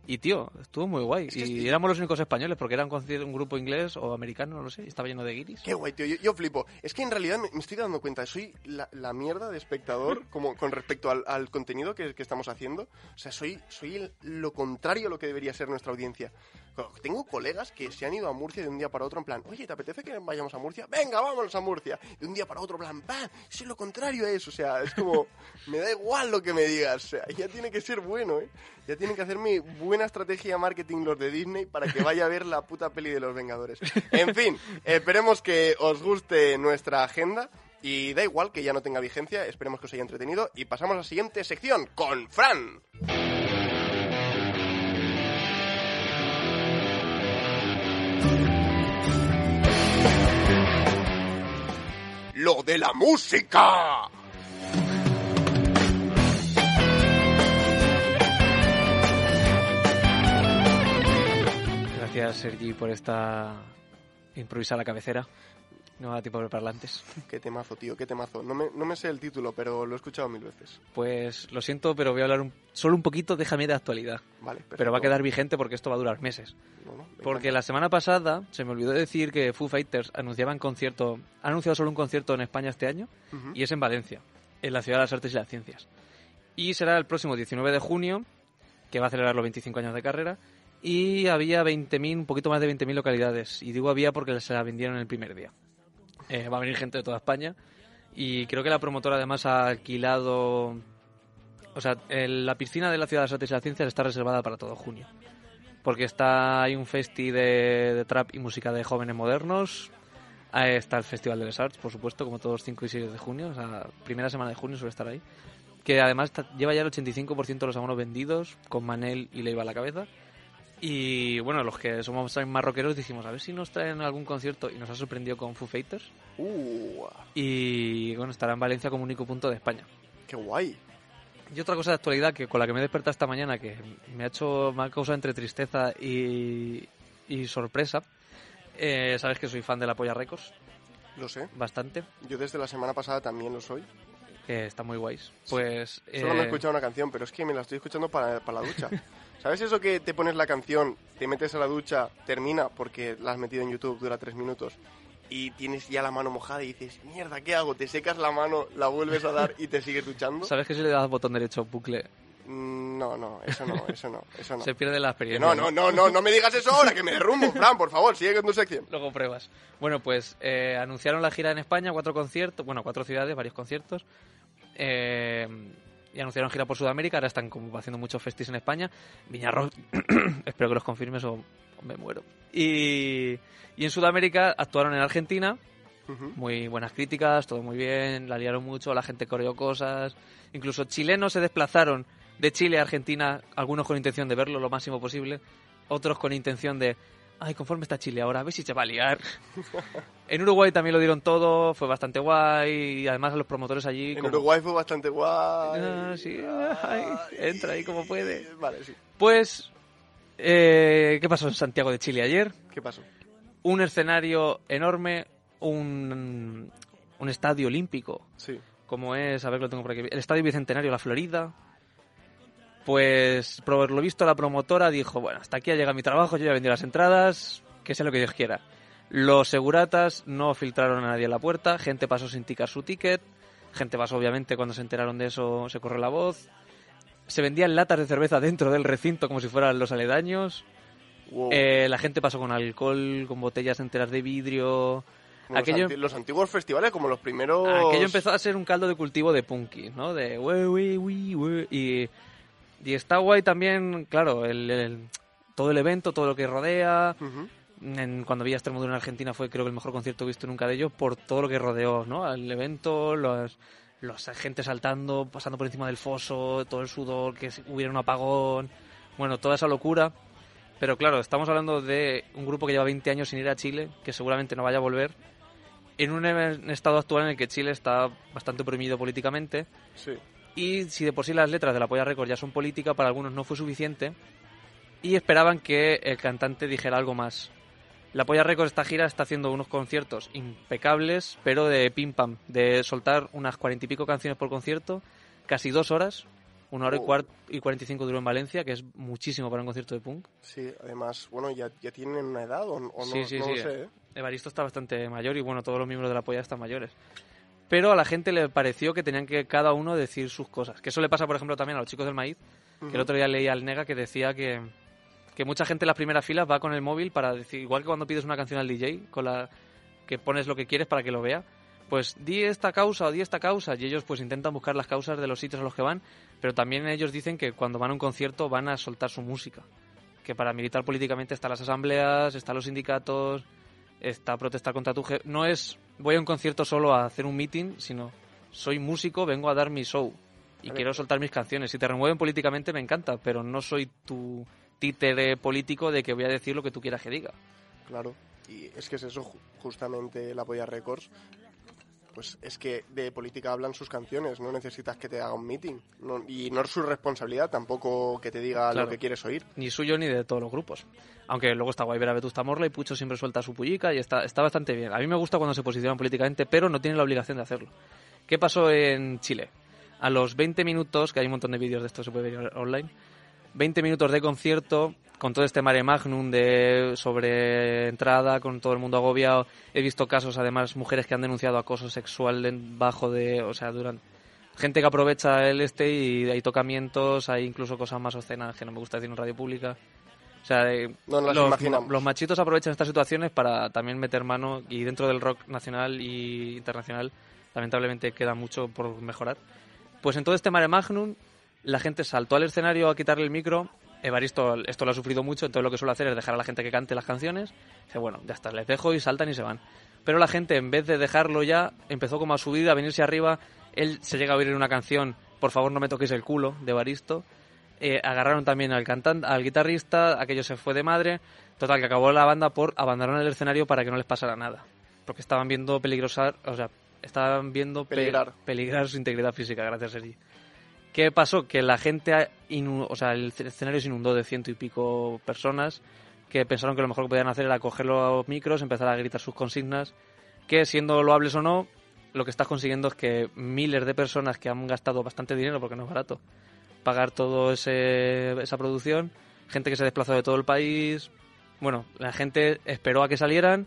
Y tío, estuvo muy guay. Es que y estoy- éramos los únicos españoles, porque era un, grupo inglés o americano, no lo sé, y estaba lleno de guiris. Qué guay, tío. Yo, yo flipo. Es que en realidad me, me estoy dando cuenta, soy la, la mierda de espectador como con respecto al, al contenido que, que estamos haciendo. O sea, soy, soy el- lo contrario a lo que debería ser nuestra audiencia. Tengo colegas que se han ido a Murcia de un día para otro en plan, oye, ¿te apetece que vayamos a Murcia? Venga, vámonos a Murcia. De un día para otro plan, ¡pam! Soy lo contrario a eso. O sea, es como, me da igual lo que me digas. O sea, ya tiene que ser bueno, ¿eh? Ya tienen que hacerme buena estrategia de marketing los de Disney para que vaya a ver la puta peli de los Vengadores. En fin, esperemos que os guste nuestra agenda. Y da igual que ya no tenga vigencia, esperemos que os haya entretenido. Y pasamos a la siguiente sección con Fran. Lo de la música. Gracias, Sergi, por esta improvisada cabecera. No da tiempo de prepararla antes. Qué temazo, tío, qué temazo. No me, no me sé el título, pero lo he escuchado mil veces. Pues lo siento, pero voy a hablar un- solo un poquito, déjame de actualidad. Vale, perfecto. Pero va a quedar vigente porque esto va a durar meses. No, no, me Porque la semana pasada se me olvidó decir que Foo Fighters anunciaban concierto, ha anunciado solo un concierto en España este año y es en Valencia, en la Ciudad de las Artes y las Ciencias. Y será el próximo 19 de junio, que va a celebrar los 25 años de carrera, y había 20.000, un poquito más de 20.000 localidades. Y digo había porque se la vendieron el primer día. Eh, va a venir gente de toda España y creo que la promotora además ha alquilado... O sea, el- la piscina de la Ciudad de las Artes y las Ciencias está reservada para todo junio. Porque está hay un festi de, de trap y música de jóvenes modernos. Ahí está el Festival de les Arts, por supuesto, como todos 5 y 6 de junio. O sea, primera semana de junio suele estar ahí. Que además está- lleva ya el 85% de los abonos vendidos, con Manel y Leiva a la cabeza. Y bueno, los que somos más rockeros dijimos, a ver si nos traen algún concierto y nos ha sorprendido con Foo Fighters. Uh, Y bueno, estará en Valencia como único punto de España. qué guay. Y otra cosa de actualidad que con la que me he despertado esta mañana, que me ha hecho, me ha causado entre tristeza y, y sorpresa. eh, Sabes que soy fan de la Polla Records, Lo sé. bastante, Yo desde la semana pasada también lo soy. que está muy guays. Pues. Solo me he eh, escuchado una canción, pero es que me la estoy escuchando para, para la ducha. ¿Sabes eso que te pones la canción, te metes a la ducha, termina porque la has metido en YouTube, dura tres minutos, y tienes ya la mano mojada y dices, mierda, ¿qué hago? Te secas la mano, la vuelves a dar y te sigues duchando. ¿Sabes que si le das botón derecho bucle Mm, No, no, eso no, eso no, eso no. se pierde la experiencia? no, no, no, no, no me digas eso ahora, que me derrumbo, Fran, por favor, sigue con tu sección. Luego pruebas. Bueno, pues eh, anunciaron la gira en España, cuatro conciertos, bueno, cuatro ciudades, varios conciertos. Eh, y anunciaron gira por Sudamérica, ahora están como haciendo muchos festis en España. Viñarro, espero que los confirmes o, me muero. Y, y en Sudamérica actuaron en Argentina, muy buenas críticas, todo muy bien, la liaron mucho, la gente coreó cosas. Incluso chilenos se desplazaron de Chile a Argentina, algunos con intención de verlo lo máximo posible, otros con intención de, ay, conforme está Chile ahora, a ver si se va a liar. en Uruguay también lo dieron todo, fue bastante guay, y además los promotores allí... En como- Uruguay fue bastante guay. Ah, sí, ay, entra ahí como puede. Vale, sí. Pues, eh, ¿qué pasó en Santiago de Chile ayer? ¿Qué pasó? un escenario enorme, un, un estadio olímpico, Sí. como es, a ver, lo tengo por aquí, el Estadio Bicentenario de la Florida. Pues, por lo visto, la promotora dijo, bueno, hasta aquí ha llegado mi trabajo, yo ya vendí las entradas, que sea lo que Dios quiera. Los seguratas no filtraron a nadie a la puerta, gente pasó sin ticar su ticket, gente pasó, obviamente, cuando se enteraron de eso, se corrió la voz. Se vendían latas de cerveza dentro del recinto como si fueran los aledaños. Wow. Eh, la gente pasó con alcohol, con botellas enteras de vidrio. Los aquello- anti- los, antiguos festivales, como los primeros... Aquello empezó a ser un caldo de cultivo de punky, ¿no? De y está guay también, claro, el, el- todo el evento, todo lo que rodea. Ujú. En, cuando vi a Extremoduro en Argentina fue creo que el mejor concierto visto nunca de ellos por todo lo que rodeó, ¿no? Al evento, los, los gente saltando, pasando por encima del foso, todo el sudor, que hubiera un apagón, bueno, toda esa locura. Pero claro, estamos hablando de un grupo que lleva 20 años sin ir a Chile, que seguramente no vaya a volver, en un em- estado actual en el que Chile está bastante oprimido políticamente, Sí. Y si de por sí las letras de la Polla Record ya son política, para algunos no fue suficiente. Y esperaban que el cantante dijera algo más. La Polla Record esta gira está haciendo unos conciertos impecables, pero de pim pam, de soltar unas cuarenta y pico canciones por concierto, casi dos horas, una hora y, Oh. y cuarenta y cinco duró en Valencia, que es muchísimo para un concierto de punk. Sí, además, bueno, ya, ya tienen una edad o, o no, Sí, sí, no sí. lo sé, ¿eh? Evaristo está bastante mayor y bueno, todos los miembros de la polla están mayores. Pero a la gente le pareció que tenían que cada uno decir sus cosas. Que eso le pasa, por ejemplo, también a los chicos del maíz. Que el otro día leí al Nega que decía que, que mucha gente en las primeras filas va con el móvil para decir, igual que cuando pides una canción al DJ, con la que pones lo que quieres para que lo vea, pues di esta causa o di esta causa. Y ellos pues intentan buscar las causas de los sitios a los que van, pero también ellos dicen que cuando van a un concierto van a soltar su música. Que para militar políticamente están las asambleas, están los sindicatos, está protestar contra tu jefe. No es voy a un concierto solo a hacer un meeting, sino soy músico, vengo a dar mi show y quiero soltar mis canciones. Si te remueven políticamente me encanta, pero no soy tu títere político de que voy a decir lo que tú quieras que diga. Claro, y es que es eso, ju- justamente la Polla Records, pues es que de política hablan sus canciones, no necesitas que te haga un meeting, no- y no es su responsabilidad tampoco que te diga Claro. lo que quieres oír. Ni suyo ni de todos los grupos. Aunque luego está guay ver a Vetusta Morla y Pucho siempre suelta su pullica y está, está bastante bien. A mí me gusta cuando se posicionan políticamente, pero no tienen la obligación de hacerlo. ¿Qué pasó en Chile? A los 20 minutos, que hay un montón de vídeos de esto, se puede ver online, 20 minutos de concierto, con todo este mare magnum de sobre entrada, con todo el mundo agobiado. He visto casos, además, mujeres que han denunciado acoso sexual bajo de, o sea, durante gente que aprovecha el este y hay tocamientos, hay incluso cosas más obscenas que no me gusta decir en radio pública. O sea, de- No los, imaginamos. los machitos aprovechan estas situaciones para también meter mano y dentro del rock nacional y internacional lamentablemente queda mucho por mejorar. Pues en todo este mare magnum la gente saltó al escenario a quitarle el micro. Evaristo esto lo ha sufrido mucho, entonces lo que suele hacer es dejar a la gente que cante las canciones. Dice, bueno, ya está, les dejo y saltan y se van. Pero la gente, en vez de dejarlo ya, empezó como a subir, a venirse arriba. Él se llega a oír en una canción, por favor no me toques el culo, de Evaristo. eh, agarraron también al cantante, al guitarrista, aquello se fue de madre. Total, que acabó la banda por abandonar el escenario para que no les pasara nada. Porque estaban viendo peligrosar, o sea, estaban viendo pe- Peligrar. peligrar su integridad física, gracias Sergi. ¿Qué pasó? Que la gente, o sea, el escenario se inundó de ciento y pico personas que pensaron que lo mejor que podían hacer era coger los micros, empezar a gritar sus consignas, que siendo loables o no, lo que estás consiguiendo es que miles de personas que han gastado bastante dinero, porque no es barato, pagar toda esa producción, gente que se desplazó de todo el país, bueno, la gente esperó a que salieran,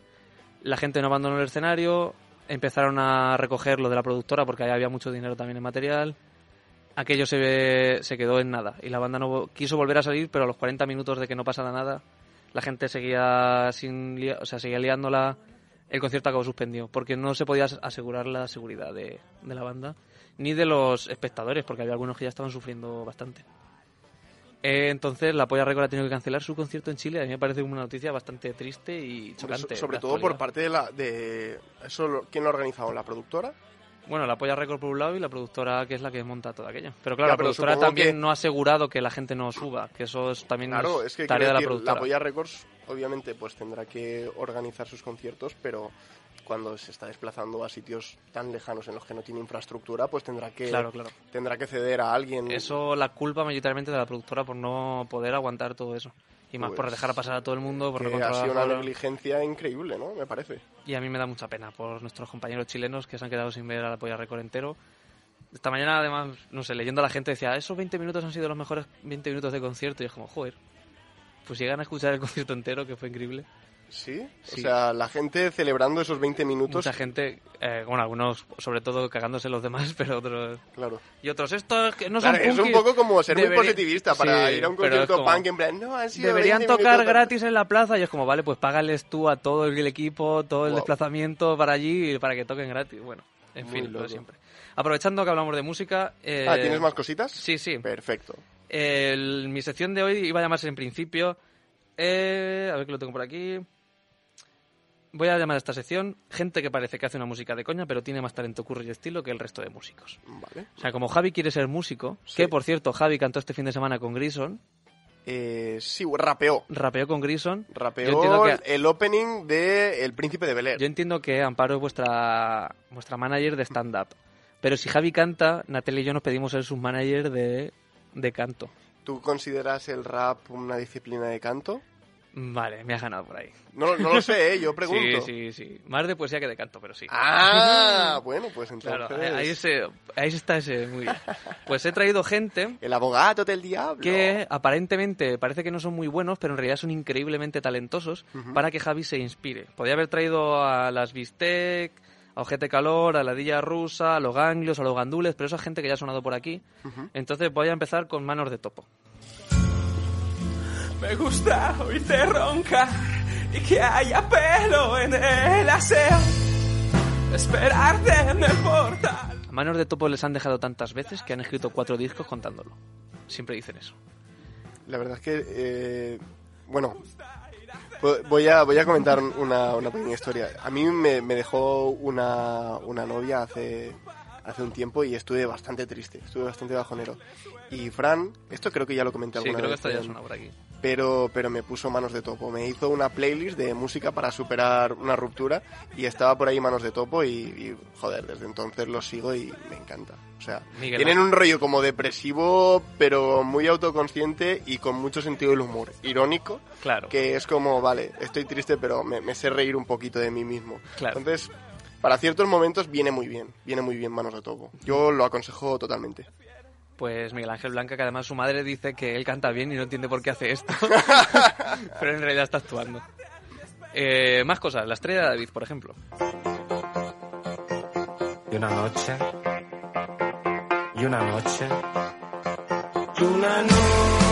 la gente no abandonó el escenario, empezaron a recoger lo de la productora porque ahí había mucho dinero también en material, aquello se, se quedó en nada y la banda no quiso volver a salir, pero a los 40 minutos de que no pasara nada, la gente seguía sin o sea, seguía liándola, el concierto acabó suspendido porque no se podía as- asegurar la seguridad de, de la banda ni de los espectadores porque había algunos que ya estaban sufriendo bastante. Eh, entonces la Polla Record ha tenido que cancelar su concierto en Chile. A mí me parece una noticia bastante triste y chocante. sobre todo por parte de la... De, eso, lo- ¿Quién lo ha organizado? ¿La productora? Bueno, la Polla Record por un lado y la productora que es la que monta todo aquello. Pero claro, Ya, la productora también que- no ha asegurado que la gente no suba, que eso es también Claro, es que tarea de la decir, productora. la Polla Records obviamente pues tendrá que organizar sus conciertos, pero cuando se está desplazando a sitios tan lejanos en los que no tiene infraestructura, pues tendrá que Claro, claro. tendrá que ceder a alguien. Eso la culpa mayoritariamente de la productora por no poder aguantar todo eso. Y más por Pues, dejar pasar a todo el mundo, por que ha sido una negligencia increíble, ¿no? Me parece. Y a mí me da mucha pena por nuestros compañeros chilenos que se han quedado sin ver a la Polla Record entero. Esta mañana, además, no sé, leyendo a la gente decía, esos 20 minutos han sido los mejores 20 minutos de concierto. Y es como, joder, pues llegan a escuchar el concierto entero, que fue increíble. ¿Sí? Sí. O sea, la gente celebrando esos 20 minutos. Mucha gente, eh, bueno, algunos sobre todo cagándose los demás, pero otros... Claro. Y otros, estos que no son es un poco como ser muy positivista para Sí, ir a un concierto como- punk en plan, no, han sido Deberían 20 tocar minutos". gratis en la plaza y es como, vale, pues págales tú a todo el equipo, todo el Wow. desplazamiento para allí para que toquen gratis. Bueno, en Muy fin, lo de siempre. Aprovechando que hablamos de música... eh, Ah, ¿tienes más cositas? Sí, sí. Perfecto. El- mi sección de hoy iba a llamarse en principio... eh, a ver que lo tengo por aquí... Voy a llamar a esta sección gente que parece que hace una música de coña, pero tiene más talento, curro y estilo que el resto de músicos. Vale. O sea, como Javi quiere ser músico, Sí. que por cierto, Javi cantó este fin de semana con Grison, Eh, sí, rapeó. rapeó con Grison. Rapeó que- el opening de El Príncipe de Bel Air. Yo entiendo que Amparo es vuestra, vuestra manager de stand-up. Pero si Javi canta, Natalia y yo nos pedimos ser sus manager de, de canto. ¿Tú consideras el rap una disciplina de canto? Vale, me has ganado por ahí. No, no lo sé, ¿eh? yo pregunto. Sí, sí, sí. Más de poesía que de canto, pero sí. Ah, bueno, pues entonces... Claro, ahí, se, ahí está ese. Muy bien. Pues he traído gente El abogado del diablo. que aparentemente parece que no son muy buenos, pero en realidad son increíblemente talentosos para que Javi se inspire. Podría haber traído a las Bistec, a Ojete Calor, a la Dilla Rusa, a los Ganglios, a los Gandules, pero esa gente que ya ha sonado por aquí. Entonces voy a empezar con Manos de Topo. Me gusta oírte roncar y que haya pelo en el aseo. Esperarte en el portal. A Manos de Topo les han dejado tantas veces que han escrito cuatro discos contándolo. Siempre dicen eso. La verdad es que, eh, bueno, vo- voy a, voy a comentar una, una pequeña historia. A mí me, me dejó una, una novia hace, hace un tiempo y estuve bastante triste, estuve bastante bajonero. Y Fran, esto creo que ya lo comenté Sí, alguna creo que vez. esto ya en- suena por aquí. pero, pero me puso manos de topo. Me hizo una playlist de música para superar una ruptura y estaba por ahí manos de topo y, y, joder, desde entonces los sigo y me encanta. O sea, Miguel tienen un rollo como depresivo, pero muy autoconsciente y con mucho sentido del humor. Irónico, Claro. que es como, vale, estoy triste, pero me, me sé reír un poquito de mí mismo. Claro. Entonces, para ciertos momentos viene muy bien, viene muy bien manos de topo. Yo lo aconsejo totalmente. Pues Miguel Ángel Blanca, que además su madre dice que él canta bien y no entiende por qué hace esto. Pero en realidad está actuando. Eh, más cosas. La estrella de David, por ejemplo. Y una noche. Y una noche. Y una noche,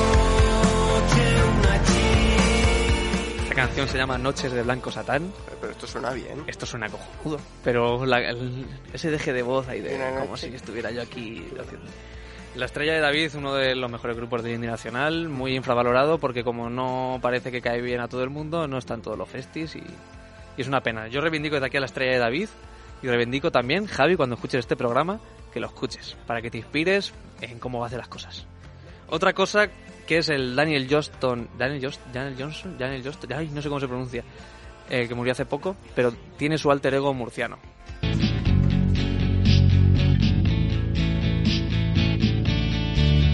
Esta canción se llama Noches de Blanco Satán. Pero esto suena bien. Esto suena cojonudo. Pero la- el- ese deje de voz ahí de Una como noche. si estuviera yo aquí haciendo. La estrella de David, uno de los mejores grupos de indie nacional, muy infravalorado porque como no parece que cae bien a todo el mundo, no están todos los festis y, y es una pena. Yo reivindico desde aquí a la estrella de David y reivindico también, Javi, cuando escuches este programa, que lo escuches, para que te inspires en cómo va a hacer las cosas. Otra cosa que es el Daniel Johnston, Daniel, Jost- Daniel Johnson, Daniel Johnston, ay, no sé cómo se pronuncia, eh, que murió hace poco, pero tiene su alter ego murciano.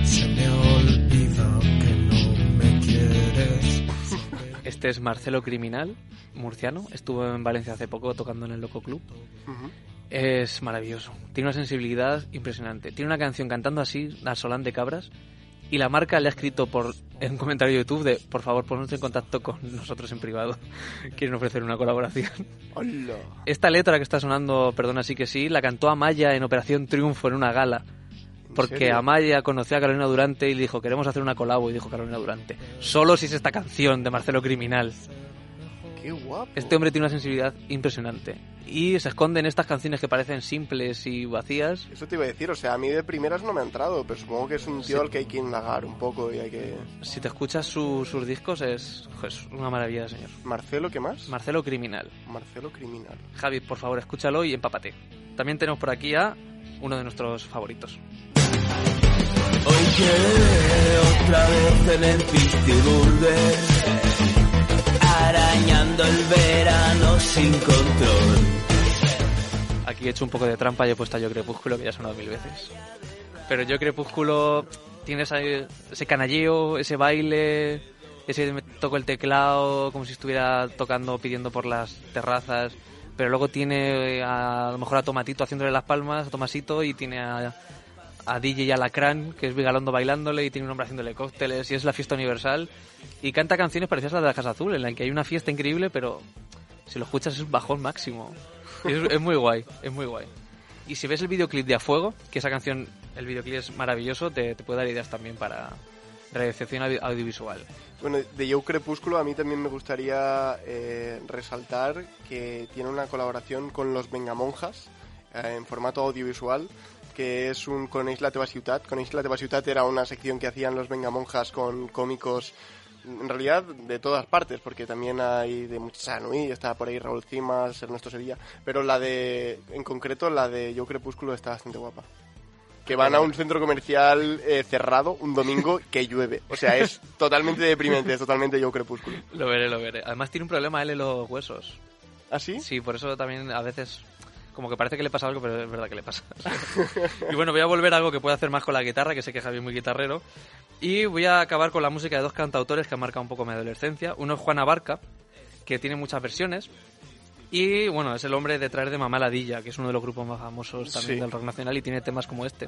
Se me olvida que no me quieres. Este es Marcelo Criminal, murciano, estuvo en Valencia hace poco tocando en el Loco Club. Ujú. Es maravilloso. Tiene una sensibilidad impresionante. Tiene una canción cantando así, Solán de Cabras, y la marca le ha escrito por en un comentario de YouTube de por favor ponnos en contacto con nosotros en privado. Quieren ofrecer una colaboración. Hola. Esta letra que está sonando, perdona sí que sí, la cantó Amaya en Operación Triunfo en una gala. Porque? Amaya conocía a Carolina Durante y le dijo, queremos hacer una colabo, y dijo Carolina Durante. Solo si es esta canción de Marcelo Criminal. Qué guapo. Este hombre tiene una sensibilidad impresionante. Y se esconde en estas canciones que parecen simples y vacías. Eso te iba a decir, o sea, a mí de primeras no me ha entrado, pero supongo que es un tío Sí. al que hay que indagar un poco y hay que... Si te escuchas su- sus discos es, es una maravilla, señor. Marcelo, ¿qué más? Marcelo Criminal. Marcelo Criminal. Javi, por favor, escúchalo y empápate. También tenemos por aquí a uno de nuestros favoritos. Hoy quedé otra vez en el arañando el verano sin control. Aquí he hecho un poco de trampa y he puesto a Yo Crepúsculo, que ya ha sonado mil veces. Pero Yo Crepúsculo tiene ese, ese canalleo, ese baile, ese me toco el teclado como si estuviera tocando, pidiendo por las terrazas. Pero luego tiene eh, a, lo mejor a Tomatito haciéndole las palmas, a Tomasito, y tiene a, a DJ Alacrán, que es Vigalondo bailándole, y tiene un hombre haciéndole cócteles, y es la fiesta universal. Y canta canciones parecidas a las de la Casa Azul, en la que hay una fiesta increíble, pero si lo escuchas es un bajón máximo. Es, es muy guay, es muy guay. Y si ves el videoclip de A Fuego, que esa canción, el videoclip es maravilloso, te, te puede dar ideas también para recepción audio- audiovisual. Bueno, de Yo Crepúsculo a mí también me gustaría eh, resaltar que tiene una colaboración con los Vengamonjas eh, en formato audiovisual que es un con Isla Teva Ciutat. Con Isla Teva Ciutat era una sección que hacían los Vengamonjas con cómicos en realidad de todas partes, porque también hay de Muchachano y está por ahí Raúl Cimas, Ernesto Sevilla, pero la de, en concreto, la de Yo Crepúsculo está bastante guapa. Que van a un centro comercial eh, cerrado un domingo que llueve. O sea, es totalmente deprimente, es totalmente Yo Crepúsculo. Lo veré, lo veré. Además tiene un problema él en los huesos. ¿Ah, sí? Sí, por eso también a veces como que parece que le pasa algo, pero es verdad que le pasa. y bueno, voy a volver a algo que puede hacer más con la guitarra, que sé que Javi es muy guitarrero. Y voy a acabar con la música de dos cantautores que han marcado un poco mi adolescencia. Uno es Juana Barca, que tiene muchas versiones. Y bueno, es el hombre detrás de Mamá Ladilla, que es uno de los grupos más famosos también Sí. del rock nacional y tiene temas como este.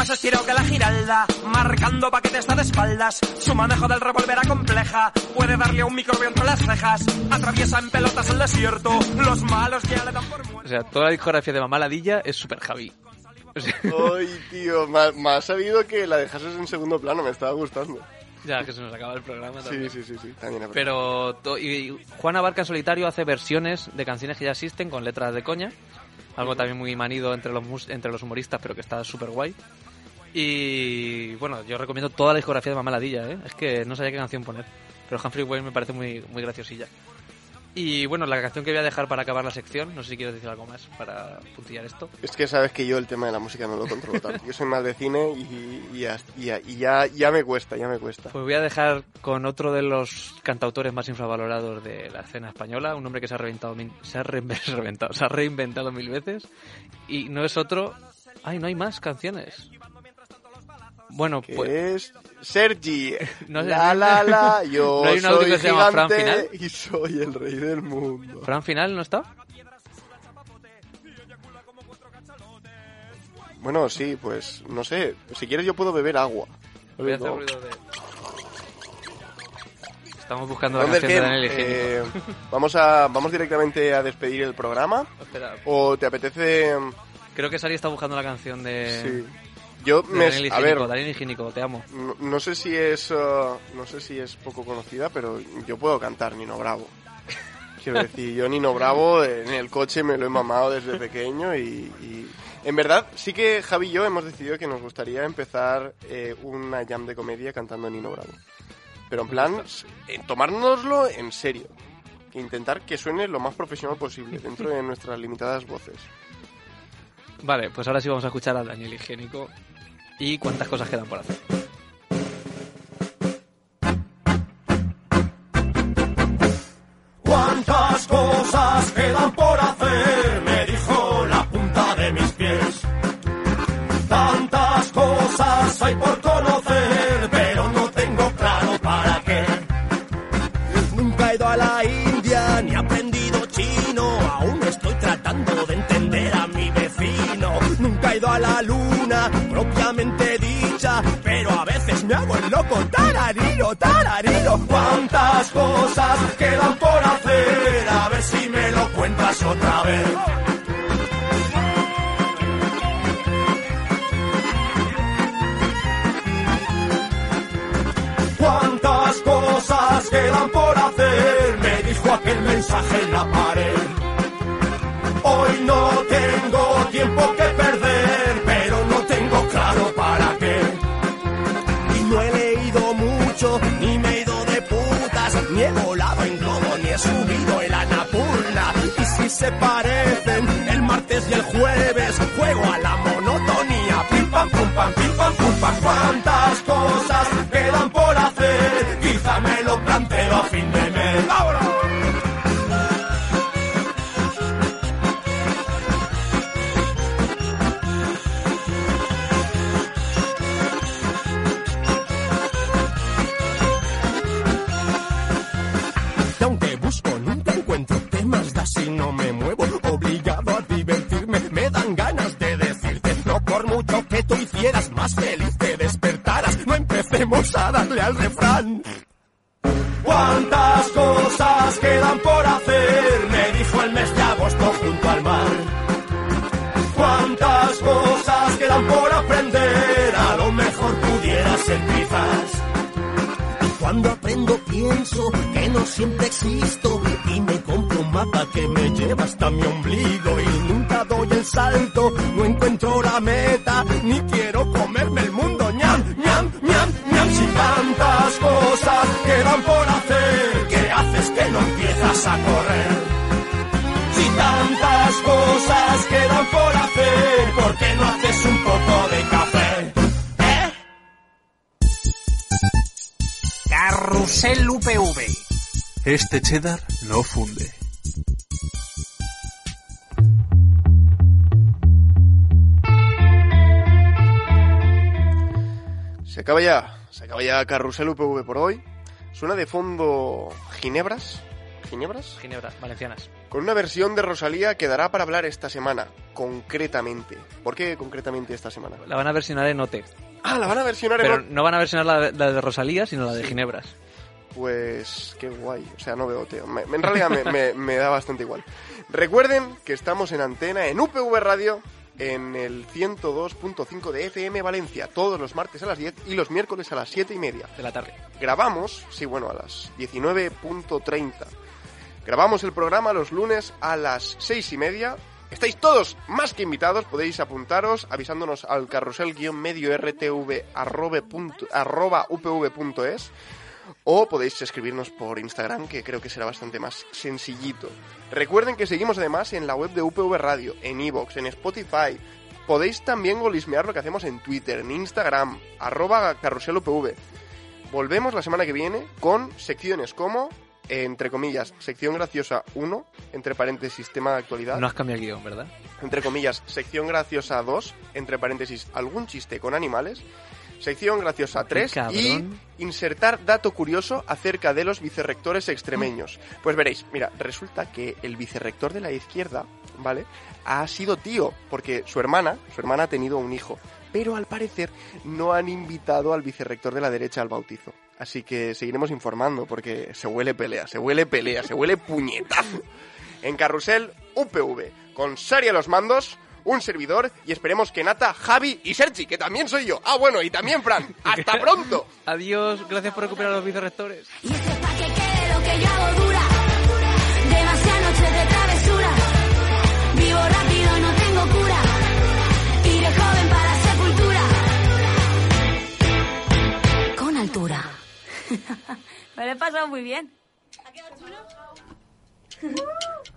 Más estirado que la giralda, marcando paquetes de espaldas. Su manejo del revólver compleja, puede darle a un microbio entre las cejas. Atraviesa en pelotas el desierto, los malos ya le dan por muerto. O sea, toda la discografía de Mamá Ladilla es super Javi. Ay, tío, me, ha sabido que la dejases en segundo plano, me estaba gustando. ya que se nos acaba el programa también. Sí, sí, sí, sí, también. Pero to- y Juana Barca en solitario hace versiones de canciones que ya existen con letras de coña. Algo también muy manido entre los, entre los humoristas, pero que está súper guay. Y bueno, yo recomiendo toda la discografía de Mamá Ladilla, ¿eh? Es que no sabía qué canción poner. Pero Humphrey Wayne me parece muy, muy graciosilla. Y bueno, la canción que voy a dejar para acabar la sección, no sé si quieres decir algo más para puntillar esto. Es que sabes que yo el tema de la música no lo controlo tanto. Yo soy más de cine y, y, ya, y ya- y ya, ya me cuesta, ya me cuesta. Pues voy a dejar con otro de los cantautores más infravalorados de la escena española, un hombre que se ha reventado, se ha reinve- reventado, se ha reinventado mil veces y no es otro. Ay, no hay más canciones. Bueno, Que pues es Sergi. No sé, la, la, la, yo ¿No hay un audio soy que se llama Fran Final? y soy el rey del mundo. Fran Final no está. Bueno, sí, pues no sé. Si quieres yo puedo beber agua. Voy a hacer No. ruido de. Estamos buscando la canción de. Eh, vamos, a, vamos directamente a despedir el programa. Espera, ¿O te apetece...? creo que Sari está buscando la canción de. Sí. Yo me... Daniel A ver, Daniel Higiénico, te amo. no, no sé si es... uh, no sé si es poco conocida, pero yo puedo cantar Nino Bravo. Quiero decir, yo Nino Bravo en el coche me lo he mamado desde pequeño y... y- En verdad, sí que Javi y yo hemos decidido que nos gustaría empezar eh, una jam de comedia cantando Nino Bravo. Pero en plan, en tomárnoslo en serio. intentar que suene lo más profesional posible dentro de nuestras limitadas voces. Vale, pues ahora sí vamos a escuchar al Daniel Higiénico y cuántas cosas quedan por hacer. ¿Cuántas cosas quedan por loco. Tarariro, tarariro. ¿Cuántas cosas quedan por hacer? A ver si me lo cuentas otra vez. ¿Cuántas cosas quedan por hacer? Me dijo aquel mensaje en la pared. Hoy no tengo tiempo que se parecen. El martes y el jueves, juego a la Este cheddar no funde. Se acaba ya, se acaba ya Carrusel UPV por hoy. Suena de fondo Ginebras, Ginebras, Ginebra, valencianas. con una versión de Rosalía que dará para hablar esta semana, concretamente. ¿Por qué concretamente esta semana? La van a versionar en OT. Ah, la van a versionar Pero en... no van a versionar la, de- la de Rosalía, sino la de Ginebras. Pues qué guay, o sea, no veo Teo. Me- en realidad me, me- me da bastante igual. Recuerden que estamos en antena en UPV Radio en el 102.5 de FM Valencia, todos los martes a las 10 y los miércoles a las 7 y media. De la tarde. Grabamos, sí, bueno, a las 19.30. Grabamos el programa los lunes a las 6 y media. Estáis todos más que invitados, podéis apuntaros avisándonos al carrusel-medio rtv arroba punto- arroba upv.es o podéis escribirnos por Instagram, que creo que será bastante más sencillito. Recuerden que seguimos además en la web de UPV Radio, en Evox, en Spotify. Podéis también golismear lo que hacemos en Twitter, en Instagram, arroba carruselupv. Volvemos la semana que viene con secciones como, eh, entre comillas, sección graciosa 1, entre paréntesis, tema de actualidad No has cambiado el guion, ¿verdad? entre comillas, sección graciosa 2, entre paréntesis, algún chiste con animales, sección graciosa 3 cabrón. y insertar dato curioso acerca de los vicerrectores extremeños. Pues veréis, mira, resulta que el vicerrector de la izquierda, ¿vale? Ha sido tío, porque su hermana, su hermana ha tenido un hijo, pero al parecer no han invitado al vicerrector de la derecha al bautizo. Así que seguiremos informando porque se huele pelea, se huele pelea, se huele puñetazo. En Carrusel UPV, con Sari a los mandos, un servidor y esperemos que Nata, Javi y Sergi, que también soy yo. Ah, bueno, y también Fran. ¡Hasta pronto! Adiós, gracias por recuperar a los vicerrectores. Y esto es pa' que quede lo que yo hago dura. Demasiadas noches de travesura. Vivo rápido, no tengo cura. Iré joven para sepultura. Con altura. Me lo he pasado muy bien. ¿Ha quedado chulo?